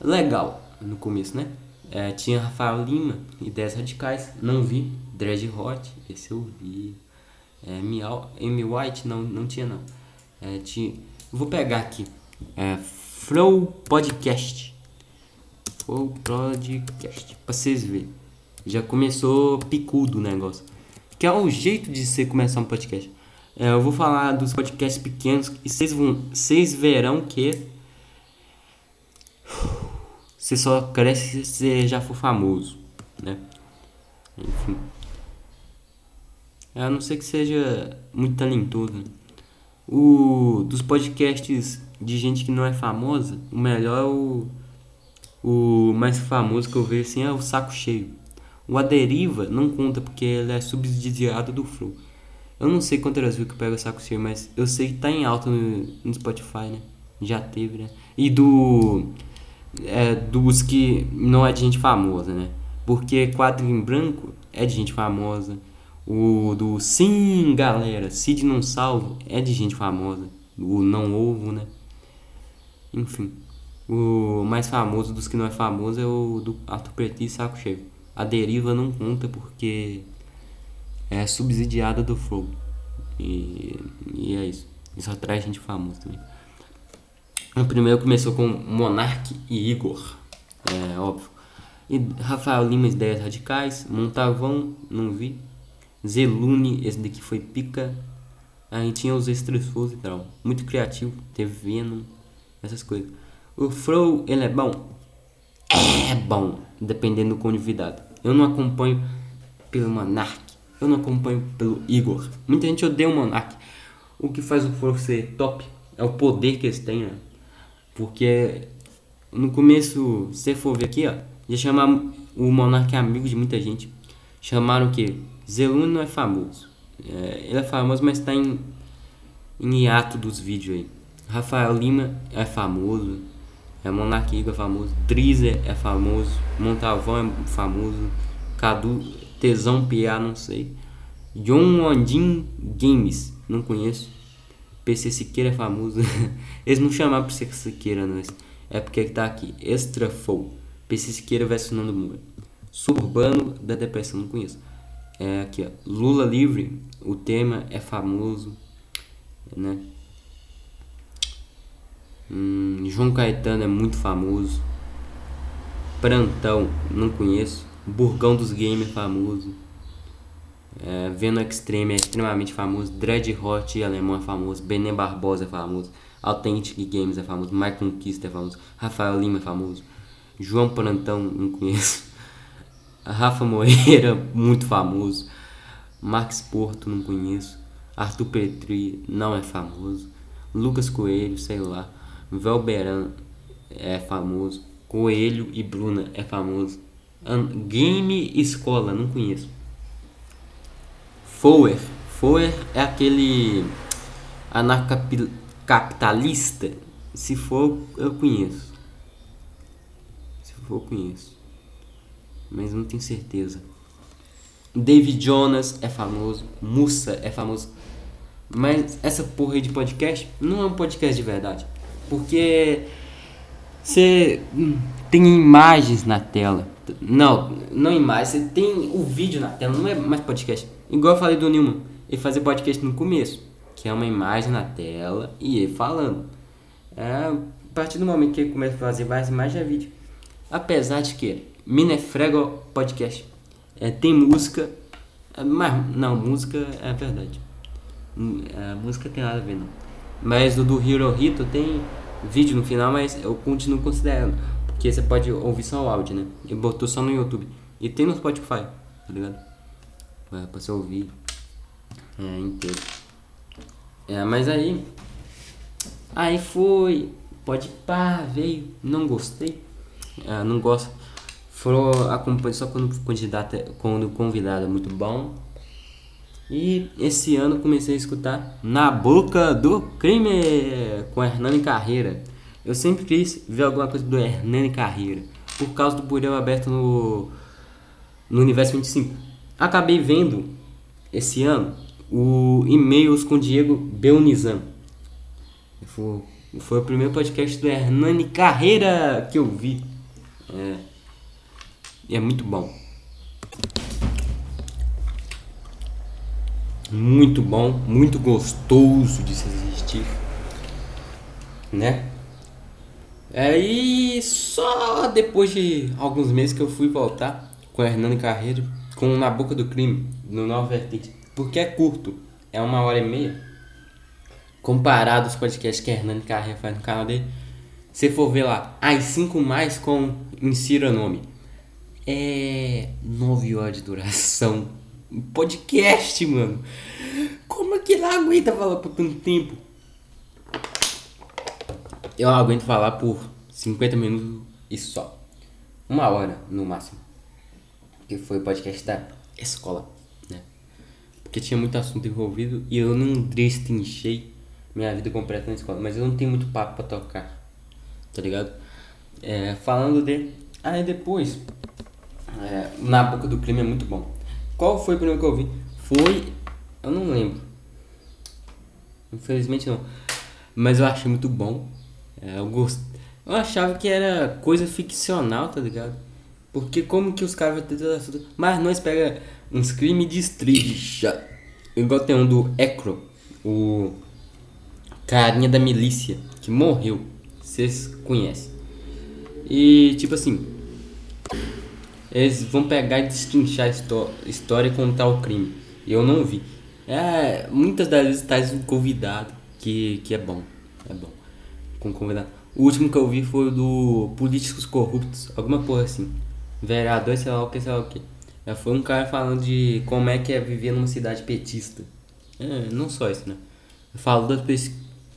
Legal no começo, né? É, tinha Rafael Lima, Ideias Radicais. Não vi. Dread Hot, esse eu vi. É, Amy White, não, não tinha não. É, tinha, vou pegar aqui. É, Flow Podcast. Flow Podcast. Pra vocês verem. Já começou picudo o negócio. Que é o jeito de você começar um podcast. É, eu vou falar dos podcasts pequenos e vocês vão, vocês verão que você só cresce se você já for famoso, né? Enfim. A não ser que seja muito talentoso. Né? O dos podcasts de gente que não é famosa, o melhor é o o mais famoso que eu vejo assim é o Saco Cheio. O Aderiva não conta porque ele é subsidiado do Flow. Eu não sei quantas vezes que pega o Saco Cheio, mas eu sei que tá em alta no, no Spotify, né? Já teve, né? E do é, dos que não é de gente famosa, né? Porque quadro em branco é de gente famosa. O do Sim, galera, Cid não salvo é de gente famosa. O Não Ovo, né? Enfim. O mais famoso dos que não é famoso é o do Arthur Petit e Saco Cheio. A deriva não conta porque é subsidiada do Flow. E, e é isso. Isso atrai gente famosa também. O primeiro começou com Monark e Igor. É óbvio. E Rafael Lima, Ideias Radicais. Montavão, não vi. Zelune, esse daqui foi pica. Aí tinha os extresos e tal. Muito criativo, teve Venom, essas coisas. O Flow, ele é bom? É bom, dependendo do convidado. Eu não acompanho pelo Monark, eu não acompanho pelo Igor. Muita gente odeia o Monark. O que faz o Flow ser top é o poder que eles têm, né? Porque no começo, se você for ver aqui, ó, já chamar o Monark é amigo de muita gente. Chamaram o que? Zelune não é famoso. É, ele é famoso, mas está em, em hiato dos vídeos aí. Rafael Lima é famoso. É Monarquiga é famoso. Trizer é famoso. Montavão é famoso. Cadu Tesão Pia, não sei. John Wandin Games, não conheço. PC Siqueira é famoso. [laughs] Eles não chamaram PC Siqueira, não. É porque tá aqui. Extra Full. PC Siqueira versus Nando Moura. Suburbano da Depressão, não conheço. É aqui, ó. Lula livre, o tema é famoso, né? Hum, João Caetano é muito famoso. Prantão, não conheço. Burgão dos Games é famoso. É, Venom Extreme é extremamente famoso. Dread Hot alemão é famoso. Bené Barbosa é famoso. Authentic Games é famoso. Mike Conquista é famoso. Rafael Lima é famoso. João Prantão, não conheço. [laughs] Rafa Moreira, muito famoso. Max Porto, não conheço. Arthur Petri, não é famoso. Lucas Coelho, sei lá. Velberan é famoso. Coelho e Bruna é famoso. Game Escola, não conheço. Fower. Fower é aquele anarcapitalista. Se for, eu conheço. Se for, eu conheço mas não tenho certeza. David Jonas é famoso, Mussa é famoso. Mas essa porra aí de podcast não é um podcast de verdade. Porque você tem imagens na tela. Não, não imagens, você tem o vídeo na tela, não é mais podcast. Igual eu falei do Newman, ele fazia podcast no começo, que é uma imagem na tela e ele falando. É, a partir do momento que ele começa a fazer mais imagens é vídeo. Apesar de que Minefrego Podcast é, tem música, é, mas não, música é verdade. Hum, a música tem nada a ver não. Mas o do Hirohito tem vídeo no final, mas eu continuo considerando. Porque você pode ouvir só o áudio, né? Ele botou só no YouTube. E tem no Spotify, tá ligado? É, pra você ouvir é, inteiro. É, mas aí. Aí foi. Pode pá, veio. Não gostei. É, não gosto. Foram acompanho só quando candidato, quando convidado é muito bom. E esse ano comecei a escutar Na Boca do Crime com Hernani Carreira. Eu sempre quis ver alguma coisa do Hernani Carreira por causa do Burel aberto no, no Universo 25. Acabei vendo esse ano o e-mails com Diego Belnizan. Foi, o primeiro podcast do Hernani Carreira que eu vi. É, é muito bom. Muito bom, muito gostoso de se assistir. Né? Aí só depois de alguns meses que eu fui voltar com o Hernani Carreiro, com Na Boca do Crime, no Nova Vertente. Porque é curto, é uma hora e meia. Comparado aos podcasts que a Hernani Carreira faz no canal dele. Se for ver lá, as 5 mais com insira nome. É 9 horas de duração podcast, mano. Como é que ele aguenta falar por tanto tempo? Eu aguento falar por 50 minutos e só. Uma hora no máximo. Que foi o podcast da escola, né? Porque tinha muito assunto envolvido e eu não destrinchei minha vida completa na escola. Mas eu não tenho muito papo pra tocar, tá ligado? É, falando de. Aí depois. É, na boca do crime é muito bom. Qual foi o primeiro que eu vi? Foi. Eu não lembro. Infelizmente não. Mas eu achei muito bom. É, eu gost... Eu achava que era coisa ficcional, tá ligado? Porque como que os caras vão ter toda essa... Mas nós pega uns crimes de estricha. Igual tem um do Ecro. O carinha da milícia. Que morreu. Vocês conhecem. E tipo assim eles vão pegar e destrinchar a história e contar o crime. Eu não vi. É, muitas das vezes traz um convidado que, que é bom. É bom. Com convidado. O último que eu vi foi do Políticos Corruptos, alguma porra assim. Vereador, sei lá o que, sei lá o que. É, foi um cara falando de como é que é viver numa cidade petista. É, não só isso, né? Falou das pers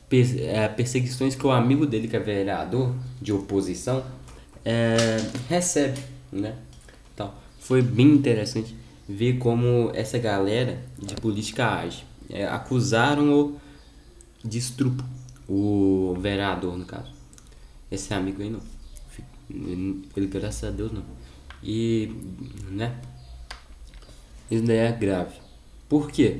pers é, perseguições que o amigo dele, que é vereador de oposição, é, recebe, né? foi bem interessante ver como essa galera de política age. É, acusaram o de estrupo, o vereador, no caso. Esse amigo aí não. Ele, graças a Deus, não. E, né? Isso daí é grave. Por quê?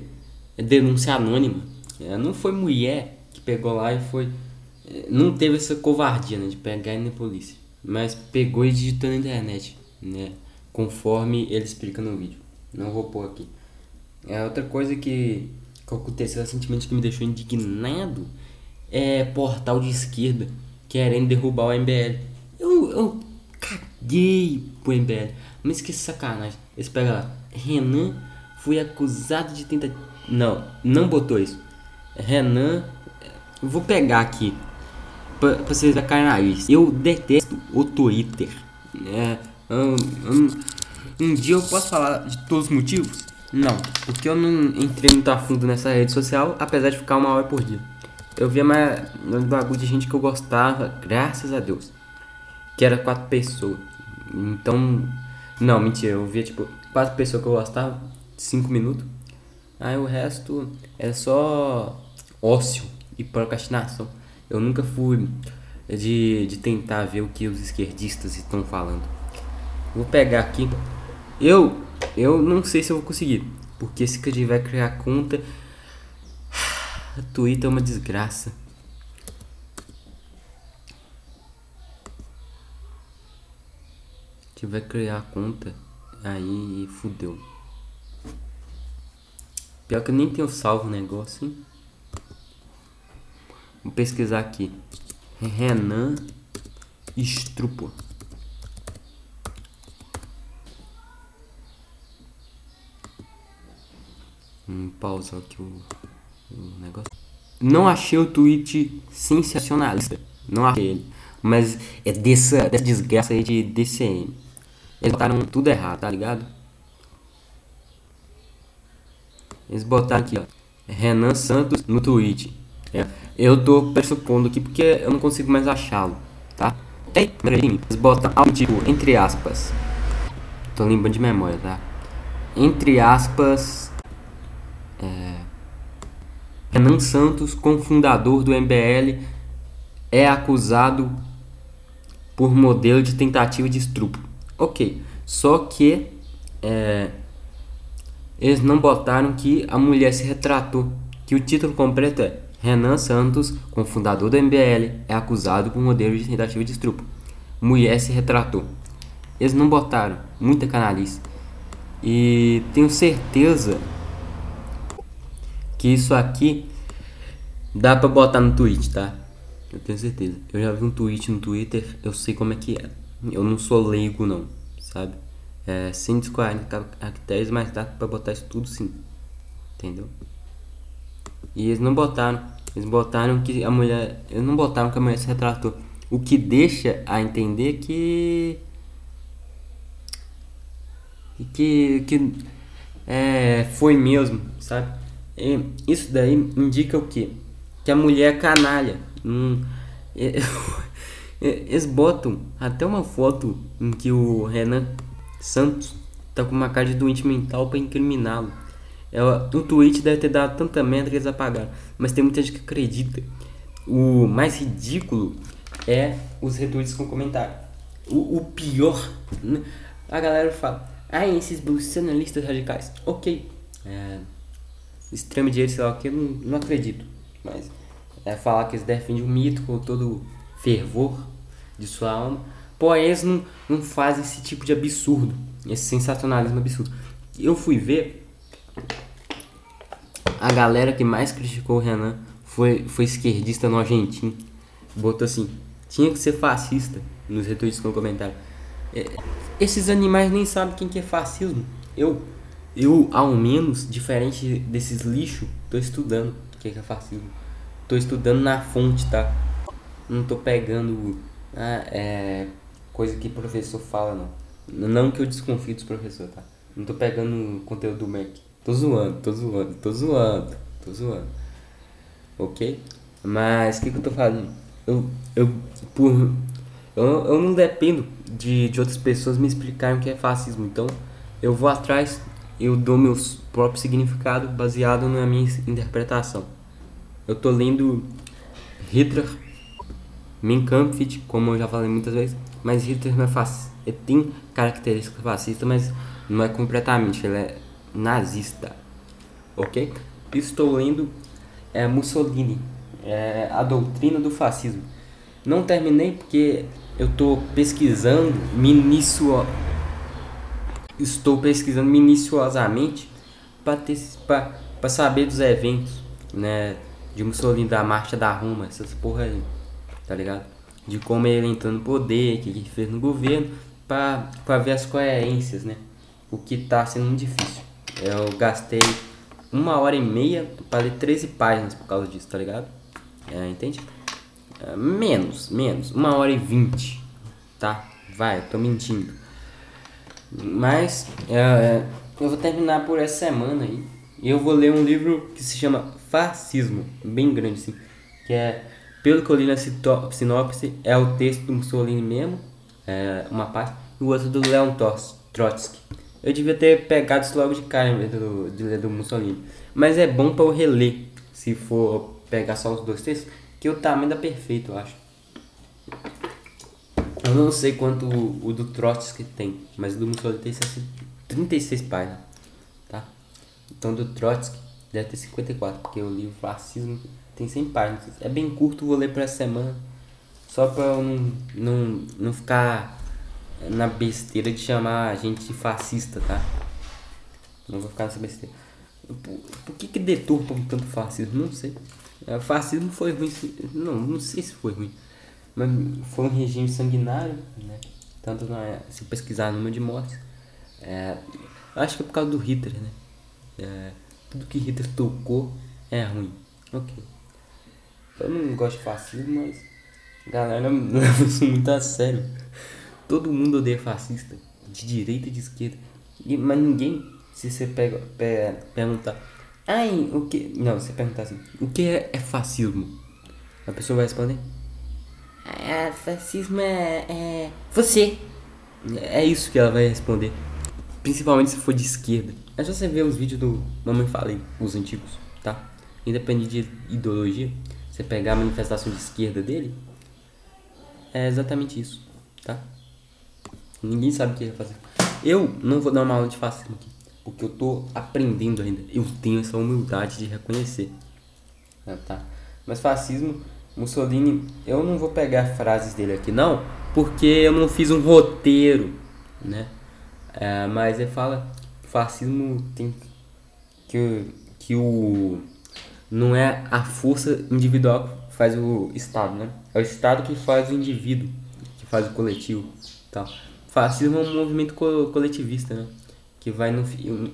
É denúncia anônima. É, não foi mulher que pegou lá e foi. É, não teve essa covardia né, de pegar e na polícia. Mas pegou e digitou na internet. Né? conforme ele explica no vídeo. Não vou pôr aqui. É outra coisa que, que aconteceu recentemente que me deixou indignado é portal de esquerda querendo derrubar o MBL. Eu, eu caguei pro MBL. Mas que sacanagem. Eles pegam lá. Renan foi acusado de tentar. Não, não botou isso. Renan. Vou pegar aqui. Pra, pra vocês sacarem Eu detesto o Twitter. É, um, um, um dia eu posso falar de todos os motivos? Não, porque eu não entrei muito a fundo nessa rede social, apesar de ficar uma hora por dia. Eu via mais bagulho de gente que eu gostava, graças a Deus. Que era quatro pessoas. Então. Não, mentira, eu via tipo quatro pessoas que eu gostava, cinco minutos. Aí o resto é só ócio e procrastinação. Eu nunca fui de, de tentar ver o que os esquerdistas estão falando. Vou pegar aqui. Eu, eu não sei se eu vou conseguir. Porque se eu tiver criar conta. [sighs] Twitter é uma desgraça. Tiver criar conta, aí fudeu. Pior que eu nem tenho salvo o negócio, hein? Vou pesquisar aqui. Renan Strupo. Vamos pausar aqui o, o negócio. Não achei o tweet sensacionalista. Não achei ele. Mas é dessa, dessa desgraça aí de DCM. Eles botaram tudo errado, tá ligado? Eles botaram aqui, ó. Renan Santos no tweet. É. Eu tô pressupondo aqui porque eu não consigo mais achá-lo, tá? Eles botam algo tipo, entre aspas. Tô lembrando de memória, tá? Entre aspas. É, Renan Santos, cofundador do MBL, é acusado por modelo de tentativa de estupro. Ok, só que é, eles não botaram que a mulher se retratou. Que o título completo é Renan Santos, cofundador do MBL, é acusado por modelo de tentativa de estupro. Mulher se retratou. Eles não botaram, muita canalice. E tenho certeza que isso aqui dá pra botar no tweet, tá? Eu tenho certeza. Eu já vi um tweet no Twitter, eu sei como é que é. Eu não sou leigo não, sabe? É 140 caracteres, mas dá pra botar isso tudo sim. Entendeu? E eles não botaram. Eles botaram que a mulher. Eles não botaram que a mulher se retratou. O que deixa a entender que. Que. que é, foi mesmo, sabe? E isso daí indica o quê? Que a mulher é canalha. Hum, [laughs] eles botam até uma foto em que o Renan Santos tá com uma cara de doente mental para incriminá-lo. É, o tweet deve ter dado tanta merda que eles apagaram. Mas tem muita gente que acredita. O mais ridículo é os retweets com comentário. O, o pior, né? a galera fala, ah, esses bolsonaristas radicais. Ok, é, extremo direita, sei lá o que, não, não acredito. Mas é falar que eles defendem o mito com todo fervor de sua alma. Porém, não, não fazem esse tipo de absurdo, esse sensacionalismo absurdo. Eu fui ver a galera que mais criticou o Renan foi, foi esquerdista nojentino. Botou assim, tinha que ser fascista nos retweets com comentário. É, esses animais nem sabem quem que é fascismo. Eu, eu ao menos, diferente desses lixos, tô estudando o que é fascismo. Tô estudando na fonte, tá? Não tô pegando ah, é, coisa que professor fala, não. Não que eu desconfie dos professores, tá? Não tô pegando conteúdo do Mac. Tô zoando, tô zoando, tô zoando, tô zoando. Ok? Mas o que, que eu tô falando? Eu, eu, por, eu, eu não dependo de, de outras pessoas me explicarem o que é fascismo. Então eu vou atrás, eu dou meu próprio significado baseado na minha interpretação. Eu tô lendo Hitler, Mein Kampf, como eu já falei muitas vezes, mas Hitler não é fascista. Ele tem características fascistas, mas não é completamente. Ele é nazista, ok? Estou lendo é, Mussolini, é, a doutrina do fascismo. Não terminei porque eu estou pesquisando minucio... estou pesquisando minuciosamente para saber dos eventos, né, de Mussolini da marcha da Roma, essas porra aí, tá ligado? De como ele entrou no poder, o que ele fez no governo, para ver as coerências, né? O que tá sendo muito difícil. Eu gastei uma hora e meia para ler 13 páginas por causa disso, tá ligado? É, entende? É, menos, menos. Uma hora e vinte, tá? Vai, eu tô mentindo. Mas é, é, eu vou terminar por essa semana aí. E eu vou ler um livro que se chama Fascismo, bem grande assim. Que é, pelo que eu li na sinopse, é o texto do Mussolini mesmo, é, uma parte, e o outro do Leon Trotsky. Eu devia ter pegado isso logo de cara do, de ler do Mussolini. Mas é bom para eu reler, se for pegar só os dois textos, que o tamanho dá perfeito, eu acho. Eu não sei quanto o, o do Trotsky tem, mas o do Mussolini tem 36 páginas, tá? Então do Trotsky deve ter 54, porque o livro Fascismo tem 100 páginas. É bem curto, vou ler para essa semana, só para eu não, não, não ficar na besteira de chamar a gente de fascista, tá? Não vou ficar nessa besteira. Por, por que que deturpam tanto fascismo? Não sei. É, o fascismo foi ruim, não, não sei se foi ruim, mas foi um regime sanguinário, né? Tanto na, se pesquisar número de mortes, é, acho que é por causa do Hitler, né? É, tudo que Hitler tocou é ruim. Ok. Eu não gosto de fascismo, mas a galera [laughs] leva isso muito a sério. Todo mundo odeia fascista, de direita e de esquerda. E, mas ninguém, se você pega, pega, perguntar, ai, o que. Não, você perguntar assim, o que é, é fascismo? A pessoa vai responder, ah, fascismo é, é. Você! É isso que ela vai responder. Principalmente se for de esquerda. É só você ver os vídeos do Mamãe Falei, os antigos, tá? Independente de ideologia, você pegar a manifestação de esquerda dele, é exatamente isso, tá? Ninguém sabe o que ele vai fazer. Eu não vou dar uma aula de fascismo aqui, porque eu tô aprendendo ainda. Eu tenho essa humildade de reconhecer, ah, tá? Mas fascismo, Mussolini, eu não vou pegar frases dele aqui não, porque eu não fiz um roteiro, né? É, mas ele fala fascismo tem que, que o não é a força individual que faz o Estado, né? É o Estado que faz o indivíduo, que faz o coletivo, tal. Fascismo é um movimento co coletivista, né? Que vai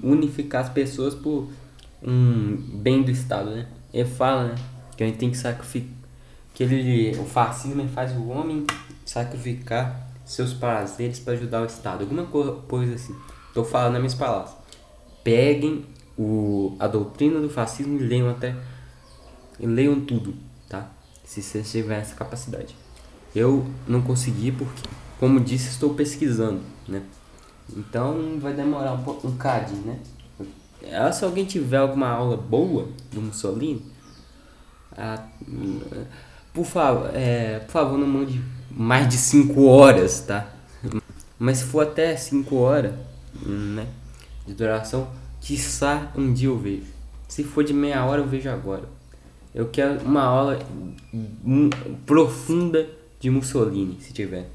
unificar as pessoas por um bem do Estado, né? Ele fala, né? Que a gente tem que sacrificar, que ele, o fascismo faz o homem sacrificar seus prazeres para ajudar o Estado, alguma coisa assim. Estou falando nas minhas palavras. Peguem o, a doutrina do fascismo e leiam até. E leiam tudo, tá? Se vocês tiverem essa capacidade. Eu não consegui porque, como disse, estou pesquisando, né? Então vai demorar um, pouco, um cadinho, né? Ah, se alguém tiver alguma aula boa do Mussolini, ah, por favor, é, por favor, não mande mais de 5 horas, tá? Mas se for até 5 horas, né, de duração, quiçá um dia eu vejo. Se for de meia hora, eu vejo agora. Eu quero uma aula profunda de Mussolini, se tiver.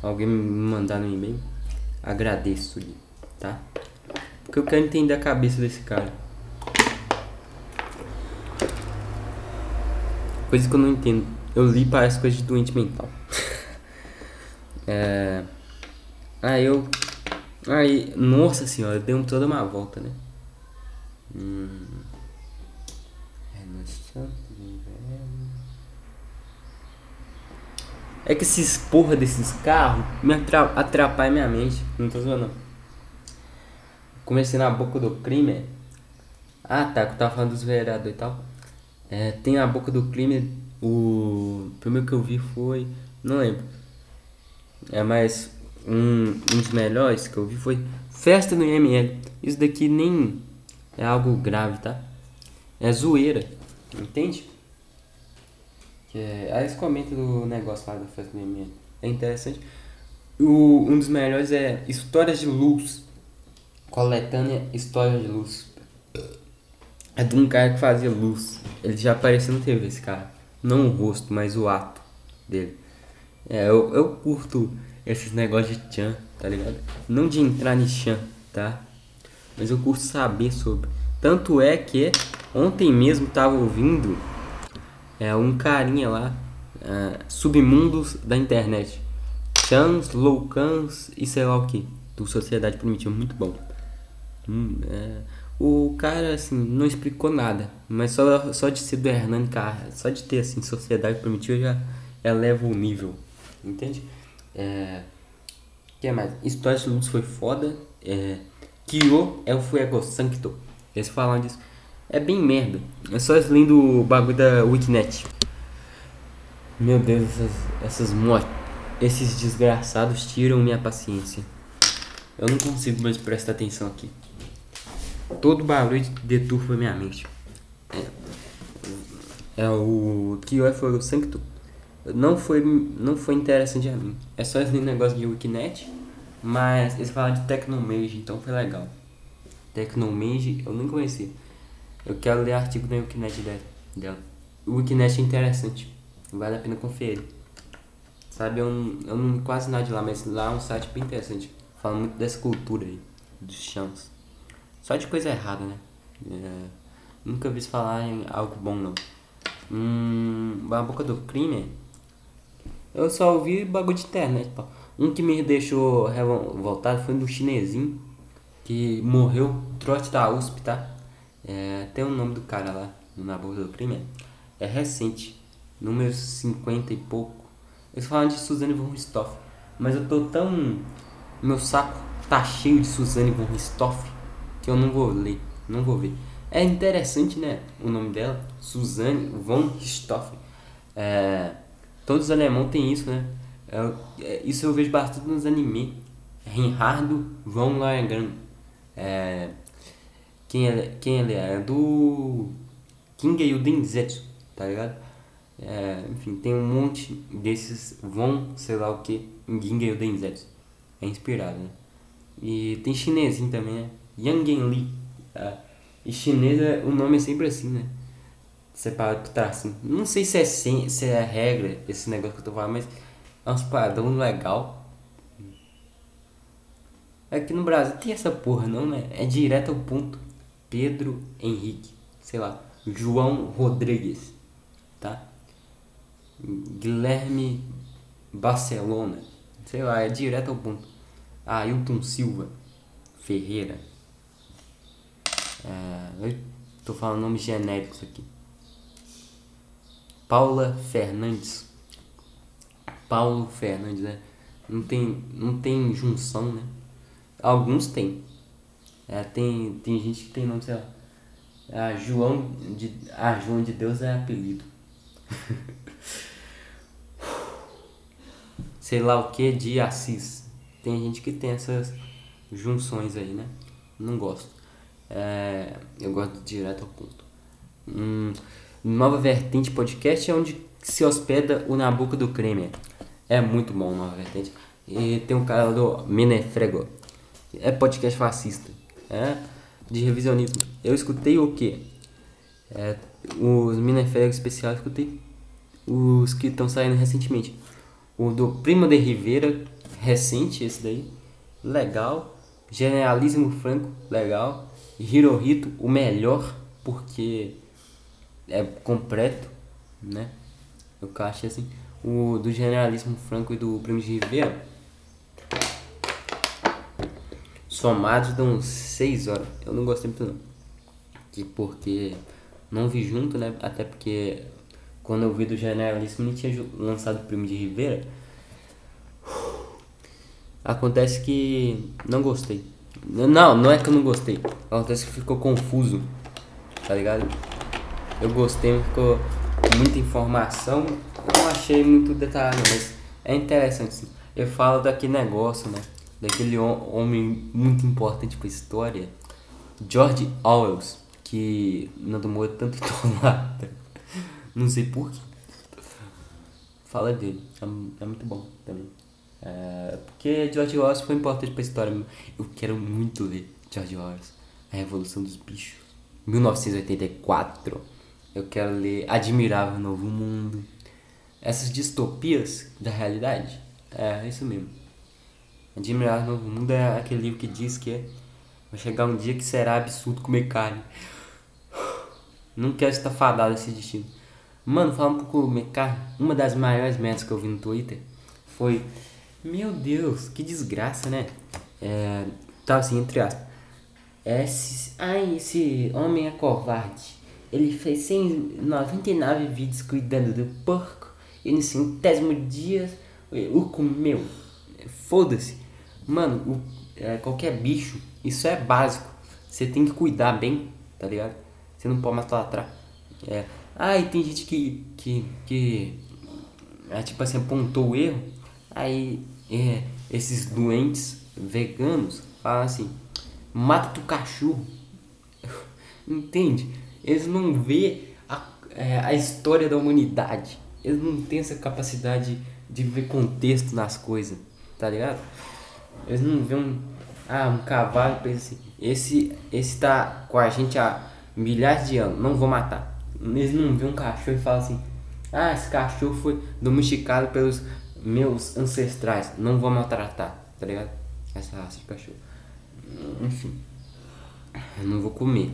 Alguém me mandar no e-mail, agradeço, tá? Porque eu quero entender a cabeça desse cara. Coisa que eu não entendo. Eu li parece coisa de doente mental. [laughs] é... Aí eu Aí, nossa senhora, deu toda uma volta, né? É no Inverno. É que esses porra desses carros me atrapalham minha mente. Não tô zoando. Comecei na boca do crime. Ah tá, que eu tava falando dos vereadores e tal. É, tem a boca do crime. O primeiro que eu vi foi. Não lembro. É mais um, um dos melhores que eu vi foi Festa no IML. Isso daqui nem é algo grave, tá? É zoeira, entende? Que é, aí eles comentam do negócio lá da Festa no IML. É interessante. O, um dos melhores é Histórias de Luz. Coletânea História de Luz. É de um cara que fazia luz. Ele já apareceu na TV, esse cara. Não o rosto, mas o ato dele. É, eu, eu curto esses negócios de Chan, tá ligado? Não de entrar em Chan, tá? Mas eu curto saber sobre. Tanto é que ontem mesmo tava ouvindo é, um carinha lá, é, submundos da internet. Chans, Loucans e sei lá o que. Do Sociedade Primitiva, muito bom. Hum, é, o cara, assim, não explicou nada. Mas só, só de ser do Hernani Carra, só de ter, assim, Sociedade Primitiva já eleva o nível. Entende? É, que mais? História de Luz foi foda. É, Kyo é o Fuego Sancto. Eles falam disso. É bem merda. É só lendo o bagulho da Wikinet. Meu Deus, essas, essas mortes. Esses desgraçados tiram minha paciência. Eu não consigo mais prestar atenção aqui. Todo barulho deturpa minha mente. É, é o Kyo é Fuego Sancto não foi, não foi interessante a mim. É só esse negócio de Wikinet, mas eles falaram de Tecnomage, então foi legal. Tecnomage eu nem conhecia. Eu quero ler artigo da Wikinet dela. O Wikinet é interessante, vale a pena conferir. Sabe, eu não, eu não quase nada de lá, mas lá é um site bem interessante. Fala muito dessa cultura aí, dos chãos. Só de coisa errada, né? É, nunca vi falar em algo bom não. Hum, a boca do crime. Eu só ouvi bagulho de internet, pô. Um que me deixou revoltado foi do chinesinho que morreu, trote da USP, tá? É, tem o nome do cara lá na boca do crime. É recente, número 50 e pouco. Eles falam de Suzane von Ristoff, mas eu tô tão. Meu saco tá cheio de Suzane von Ristoff que eu não vou ler, não vou ver. É interessante, né? O nome dela, Suzanne von Richthofen. É, todos os alemães têm isso, né? É, é, isso eu vejo bastante nos animes. Reinhardo von Lohengrin. É, quem, ele, quem ele é? É do King Zetsu, tá ligado? É, enfim, tem um monte desses von, sei lá o que, em Ginga Zetsu. É inspirado, né? E tem chinesinho também, né? Yang Li. Tá? E é, o nome é sempre assim, né? Separado por tracinho. Não sei se é, sem, se é regra esse negócio que eu tô falando, mas é um padrão legal. Aqui no Brasil tem essa porra, não, né? É direto ao ponto. Pedro Henrique, sei lá, João Rodrigues, tá? Guilherme Barcelona, sei lá, é direto ao ponto. Ailton Silva Ferreira, é, eu tô falando nomes genéricos aqui. Paula Fernandes. Paulo Fernandes, né? Não tem, não tem junção, né? Alguns tem. É, tem, tem gente que tem nome, sei lá. A João de, a João de Deus é apelido. [laughs] sei lá o que de Assis. Tem gente que tem essas junções aí, né? Não gosto. É, eu gosto direto ao ponto. Hum, Nova Vertente Podcast é onde se hospeda o Nabucco do Creme. É muito bom Nova Vertente. E tem um cara do Menefrego. É podcast fascista. É de revisionismo. Eu escutei o que? É, os Menefrego especial, eu escutei os que estão saindo recentemente. O do Primo de Rivera, recente esse daí. Legal. Generalismo Franco, legal. Hirohito, o melhor, porque é completo, né? Eu acho assim. O do Generalíssimo Franco e do Primo de Rivera. Somados dão 6 horas. Eu não gostei muito não. Que porque não vi junto, né? Até porque quando eu vi do Generalíssimo não tinha lançado o Primo de Rivera. Acontece que não gostei. Não, não é que eu não gostei. Acontece que ficou confuso. Tá ligado? Eu gostei, ficou muita informação. Não achei muito detalhado, mas é interessante. Eu falo daquele negócio, né? Daquele homem muito importante pra história. George Orwell, que não demorou tanto [laughs] enrolado. Não sei porquê. Fala dele. É, é muito bom também. É, porque George Orwell foi importante pra história. Eu quero muito ler George Orwell, A Revolução dos Bichos. 1984. Eu quero ler Admirável Novo Mundo. Essas distopias da realidade. É, é isso mesmo. Admirável Novo Mundo é aquele livro que diz que vai chegar um dia que será absurdo comer carne. [sighs] Não quero estar fadado esse destino. Mano, falar um pouco comer carne. Uma das maiores metas que eu vi no Twitter foi meu Deus, que desgraça, né? É, tá assim, entre aspas. Esse, ai, esse homem é covarde. Ele fez 199 vídeos cuidando do porco e centésimo dia o comeu. Foda-se. Mano, o, é, qualquer bicho, isso é básico. Você tem que cuidar bem, tá ligado? Você não pode matar atrás. É. Ah, e tem gente que, que, que é, tipo assim, apontou o erro. Aí é, esses doentes veganos falam assim, mata o cachorro. [laughs] Entende? Eles não vê a, é, a história da humanidade. Eles não têm essa capacidade de ver contexto nas coisas, tá ligado? Eles não vê um, ah, um cavalo e pensam assim, esse, esse tá com a gente há milhares de anos, não vou matar. Eles não vê um cachorro e falam assim, ah, esse cachorro foi domesticado pelos meus ancestrais, não vou maltratar, tá ligado? Essa raça de cachorro. Enfim, eu não vou comer.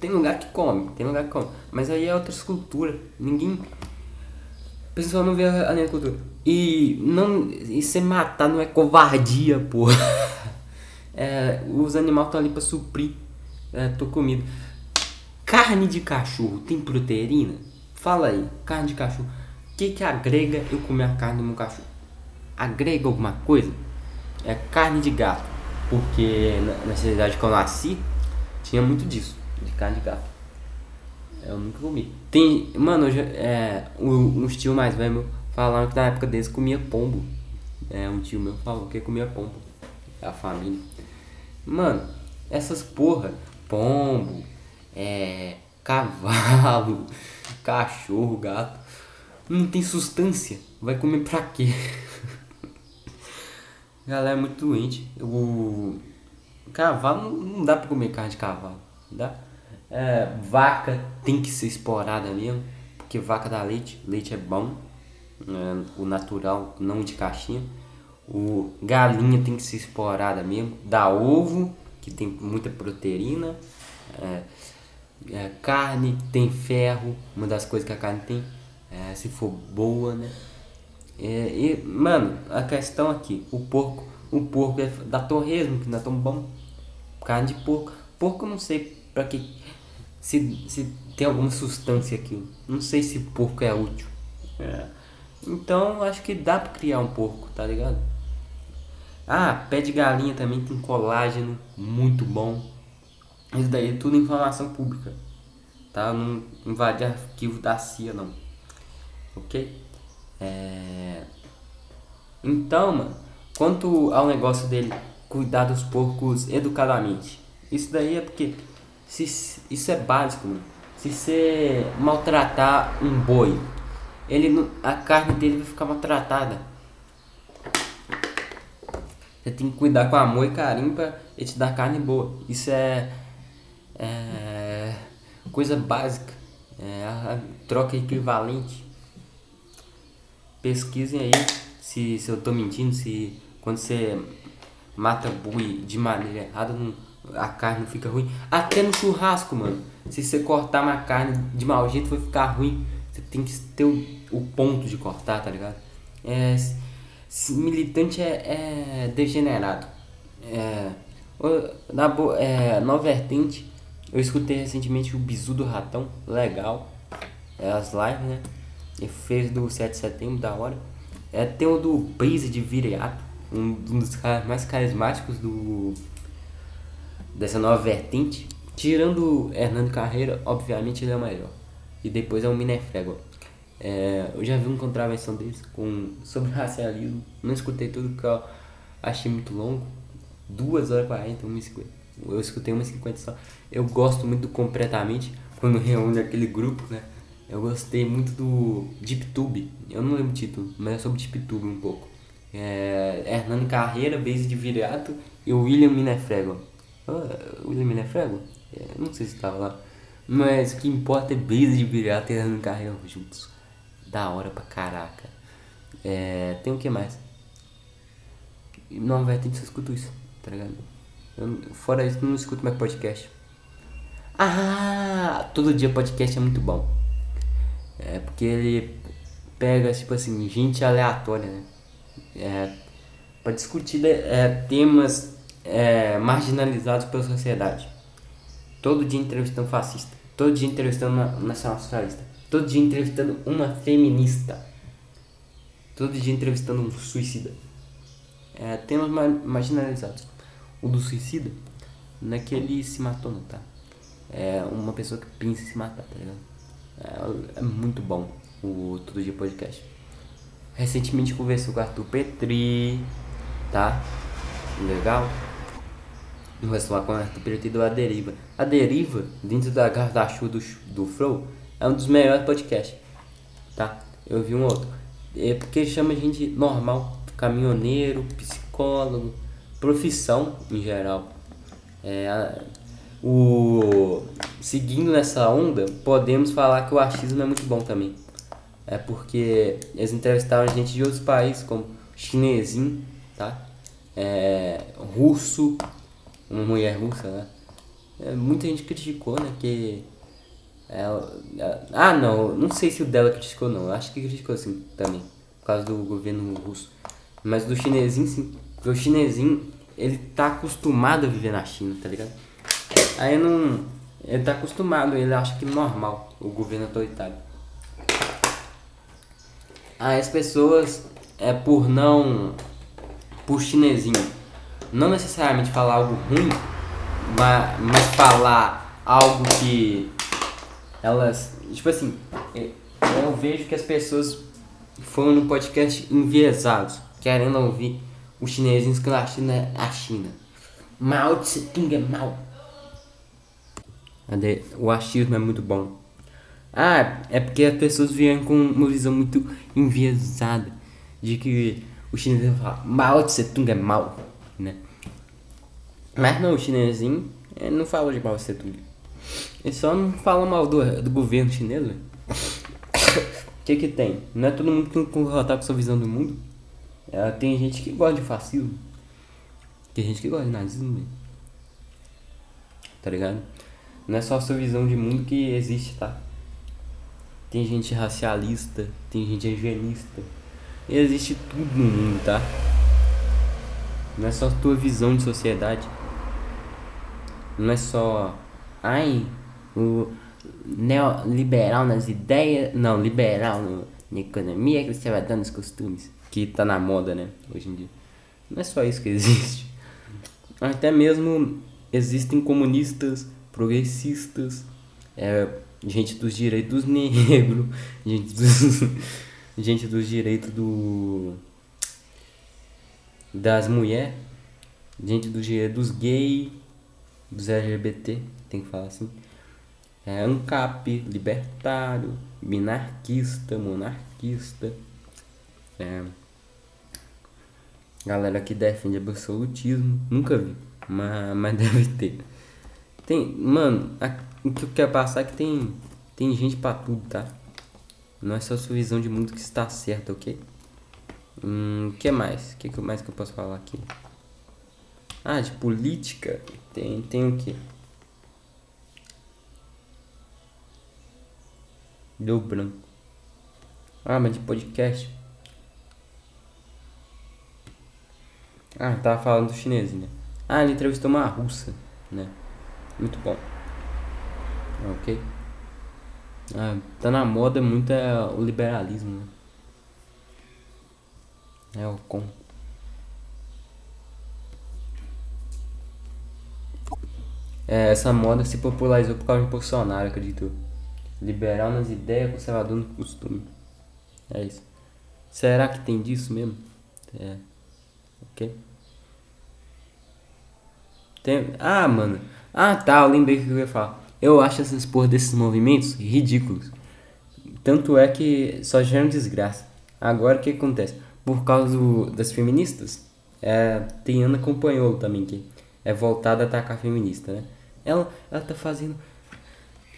Tem lugar que come, tem lugar que come. Mas aí é outra escultura. Ninguém. O pessoal não vê a minha cultura. E não. E você matar não é covardia, porra. [laughs] É, os animais estão ali pra suprir. É, comido. Carne de cachorro tem proteína? Fala aí, carne de cachorro. O que, que agrega eu comer a carne do meu cachorro? Agrega alguma coisa? É carne de gato. Porque na, na cidade que eu nasci, tinha muito disso, de carne de gato. Eu nunca comi. Tem. Mano, já, é, um tio mais velho falaram que na época deles comia pombo. É, um tio meu falou que comia pombo. A família. Mano, essas porra, pombo, é, cavalo, [laughs] cachorro, gato, não tem sustância. Vai comer pra quê? [laughs] Galera é muito doente. O cavalo não dá pra comer carne de cavalo. Dá? É, vaca tem que ser explorada mesmo. Porque vaca dá leite. Leite é bom. É, o natural, não de caixinha. O galinha tem que ser explorada mesmo. Dá ovo, que tem muita proteína. É, é, carne tem ferro, uma das coisas que a carne tem. É, se for boa, né? É, e, mano, a questão aqui, o porco, o porco é da torresmo, que não é tão bom. Carne de porco. Porco eu não sei pra que. Se, se tem alguma substância aqui. Não sei se porco é útil. É. Então acho que dá pra criar um porco, tá ligado? Ah, pé de galinha também tem colágeno, muito bom. Isso daí é tudo informação pública. Tá? Não invade arquivo da CIA não. Ok? É... Então, mano, quanto ao negócio dele cuidar dos porcos educadamente. Isso daí é porque se, isso é básico, mano. Se você maltratar um boi, ele a carne dele vai ficar maltratada você tem que cuidar com amor e carinho pra ele te dar carne boa. Isso é, é coisa básica. É a troca equivalente. Pesquisem aí se, se eu tô mentindo, se quando você mata boi de maneira errada, não, a carne não fica ruim. Até no churrasco, mano. Se você cortar uma carne de mau jeito, vai ficar ruim. Você tem que ter o, o ponto de cortar, tá ligado? É, militante é, é degenerado. É, na, é, na vertente, eu escutei recentemente o Bizu do Ratão, legal. É, as lives, né? Ele fez do 7 de setembro, da hora. É, tem o do Brise de Viriato, um dos caras mais carismáticos do dessa nova vertente. Tirando Hernando Carreira, obviamente ele é o melhor. E depois é o Minefrego. É, eu já vi uma contravenção deles com, [laughs] sobre racialismo. Não escutei tudo porque eu achei muito longo. 2 horas e 40, 1 50. Eu escutei 1 50 só. Eu gosto muito do Completamente, quando [laughs] reúne aquele grupo, né? Eu gostei muito do DeepTube. Eu não lembro o título, mas é sobre DeepTube um pouco. É, Hernando Carreira, Base de Viriato e William Minefrego. Ah, William Minefrego? É, não sei se estava lá. Mas o que importa é Base de Viriato e Hernando Carreira juntos da hora pra caraca. É, tem o que mais? Não, velho, tem que escutar isso, tá ligado? Eu, fora isso, não escuto mais podcast. Ah, todo dia podcast é muito bom. É porque ele pega, tipo assim, gente aleatória, né? É, pra discutir é, temas é, marginalizados pela sociedade. Todo dia entrevistando fascista. Todo dia entrevistando nacional socialista Todo dia entrevistando uma feminista. Todo dia entrevistando um suicida. É, temas marginalizados. O do suicida não é que ele se matou, não, tá? É uma pessoa que pensa em se matar, tá ligado? É, é muito bom o Todo Dia Podcast. Recentemente conversei com o Arthur Petri, tá? Legal? Conversou lá com o Arthur Petri do A Deriva. A Deriva, dentro da guarda-chuva do, do Flow, é um dos melhores podcasts, tá? Eu vi um outro. É porque chama gente normal, caminhoneiro, psicólogo, profissão em geral. É, o seguindo nessa onda, podemos falar que o achismo é muito bom também. É porque eles entrevistaram gente de outros países, como chinesinho, tá? É, russo, uma mulher russa, né? É, muita gente criticou, né? Que. Ela, ela- ah, não, não sei se o dela criticou, não. Acho que criticou sim também. Por causa do governo russo. Mas do chinesinho, sim. Porque o chinesinho, ele tá acostumado a viver na China, tá ligado? Aí não. Ele tá acostumado, ele acha que normal o governo autoritário. Aí as pessoas, é por não. por chinesinho, não necessariamente falar algo ruim, mas, mas falar algo que elas. Tipo assim, é, eu vejo que as pessoas foram no podcast enviesados, querendo ouvir os chinesinhos que a China a China. Mao Tse Tung é mal. O achismo é muito bom. Ah, é porque as pessoas vieram com uma visão muito enviesada de que o chinês vai falar Mao Tse Tung é mal? Mas não, o chinesinho não fala de Mao Tse Tung. Ele só não fala mal do, do governo chinês, velho. O [coughs] que que tem? Não é todo mundo que tem que concordar com sua visão do mundo. É, tem gente que gosta de fascismo. Tem gente que gosta de nazismo, velho. Tá ligado? Não é só a sua visão de mundo que existe, tá? Tem gente racialista, tem gente eugenista. Existe tudo no mundo, tá? Não é só a tua visão de sociedade. Não é só. Ai, o neoliberal nas ideias. Não, liberal no, na economia, conservador nos costumes. Que tá na moda, né? Hoje em dia. Não é só isso que [laughs] existe. Até mesmo existem comunistas, progressistas, é, gente dos direitos negros, [laughs] gente dos, [laughs] gente dos direitos do das mulheres, gente dos direitos gays, dos LGBT, tem que falar assim. É, ANCAP, libertário, minarquista, monarquista. É, galera que defende absolutismo, nunca vi, mas, mas [laughs] deve ter. Tem, mano, a, o que eu quero passar é que tem, tem gente pra tudo, tá? Não é só sua visão de mundo que está certa, ok? Hum, que mais? O que mais que eu posso falar aqui? Ah, de política, tem, tem o quê? Deu branco. Ah, mas de podcast. Ah, tava falando do chinês, né? Ah, ele entrevistou uma russa, né? Muito bom. Ok. Ah, tá na moda muito é o liberalismo, né? É o com. É, essa moda se popularizou por causa de Bolsonaro, acredito. Liberal nas ideias, conservador no costume. É isso. Será que tem disso mesmo? É. Ok. Tem... Ah, mano. Ah, tá. Eu lembrei o que eu ia falar. Eu acho essas porra desses movimentos ridículos. Tanto é que só geram desgraça. Agora o que acontece? Por causa do- das feministas, é, tem Ana Companholo também, que é voltada a atacar a feminista, né? Ela, ela tá fazendo.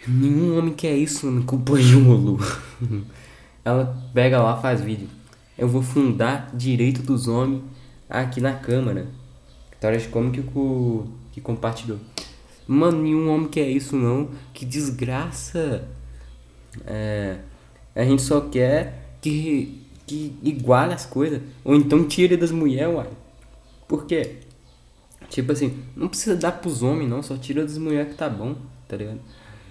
Nenhum homem quer isso, Ana Companholo. [laughs] ela pega lá, faz vídeo. Eu vou fundar direito dos homens aqui na Câmara. História de como que, o- que compartilhou. Mano, nenhum homem quer isso não. Que desgraça. É, a gente só quer que, que iguale as coisas. Ou então tire das mulheres, uai. Por quê? Tipo assim, não precisa dar pros homens não, só tira das mulheres que tá bom, tá ligado?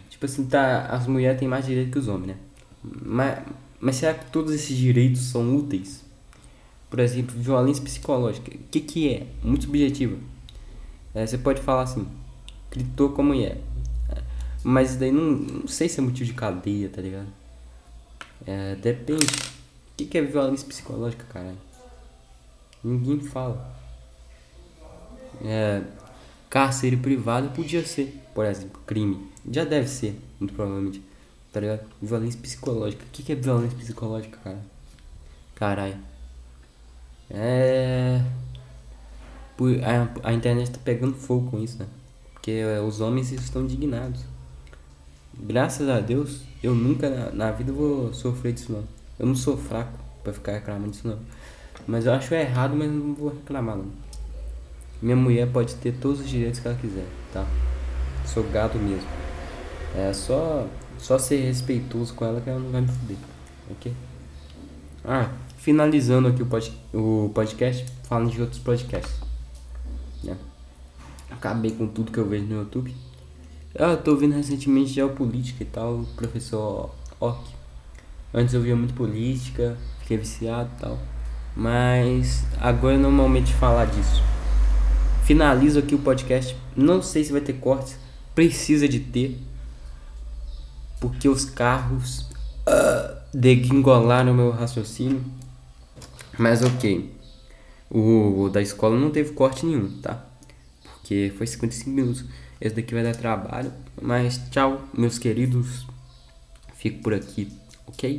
Tipo assim, tá, as mulheres têm mais direito que os homens, né? Mas, mas será que todos esses direitos são úteis? Por exemplo, violência psicológica. O que que é? Muito subjetivo. É, você pode falar assim, gritou com a mulher. Mas daí não, não sei se é motivo de cadeia, tá ligado? É, depende. O que, que é violência psicológica, caralho? Ninguém fala. É, cárcere privado podia ser, por exemplo, crime. Já deve ser, muito provavelmente. Tá ligado? Violência psicológica. O que, que é violência psicológica, cara? Caralho. É. A, a internet tá pegando fogo com isso, né? Porque é, os homens estão indignados. Graças a Deus, eu nunca na, na vida vou sofrer disso não. Eu não sou fraco pra ficar reclamando disso não. Mas eu acho errado, mas não vou reclamar não. Minha mulher pode ter todos os direitos que ela quiser, tá? Sou gado mesmo. É só, só ser respeitoso com ela que ela não vai me fuder. Ok? Ah, finalizando aqui o, pod, o podcast, falando de outros podcasts. Né? Acabei com tudo que eu vejo no YouTube. Eu tô ouvindo recentemente geopolítica e tal, professor Ock. Antes eu via muito política, fiquei viciado e tal. Mas agora eu normalmente falar disso. Finalizo aqui o podcast. Não sei se vai ter cortes. Precisa de ter. Porque os carros uh, degringolaram meu raciocínio. Mas ok. O, o da escola não teve corte nenhum, tá? Porque foi 55 minutos. Esse daqui vai dar trabalho. Mas tchau, meus queridos. Fico por aqui, ok?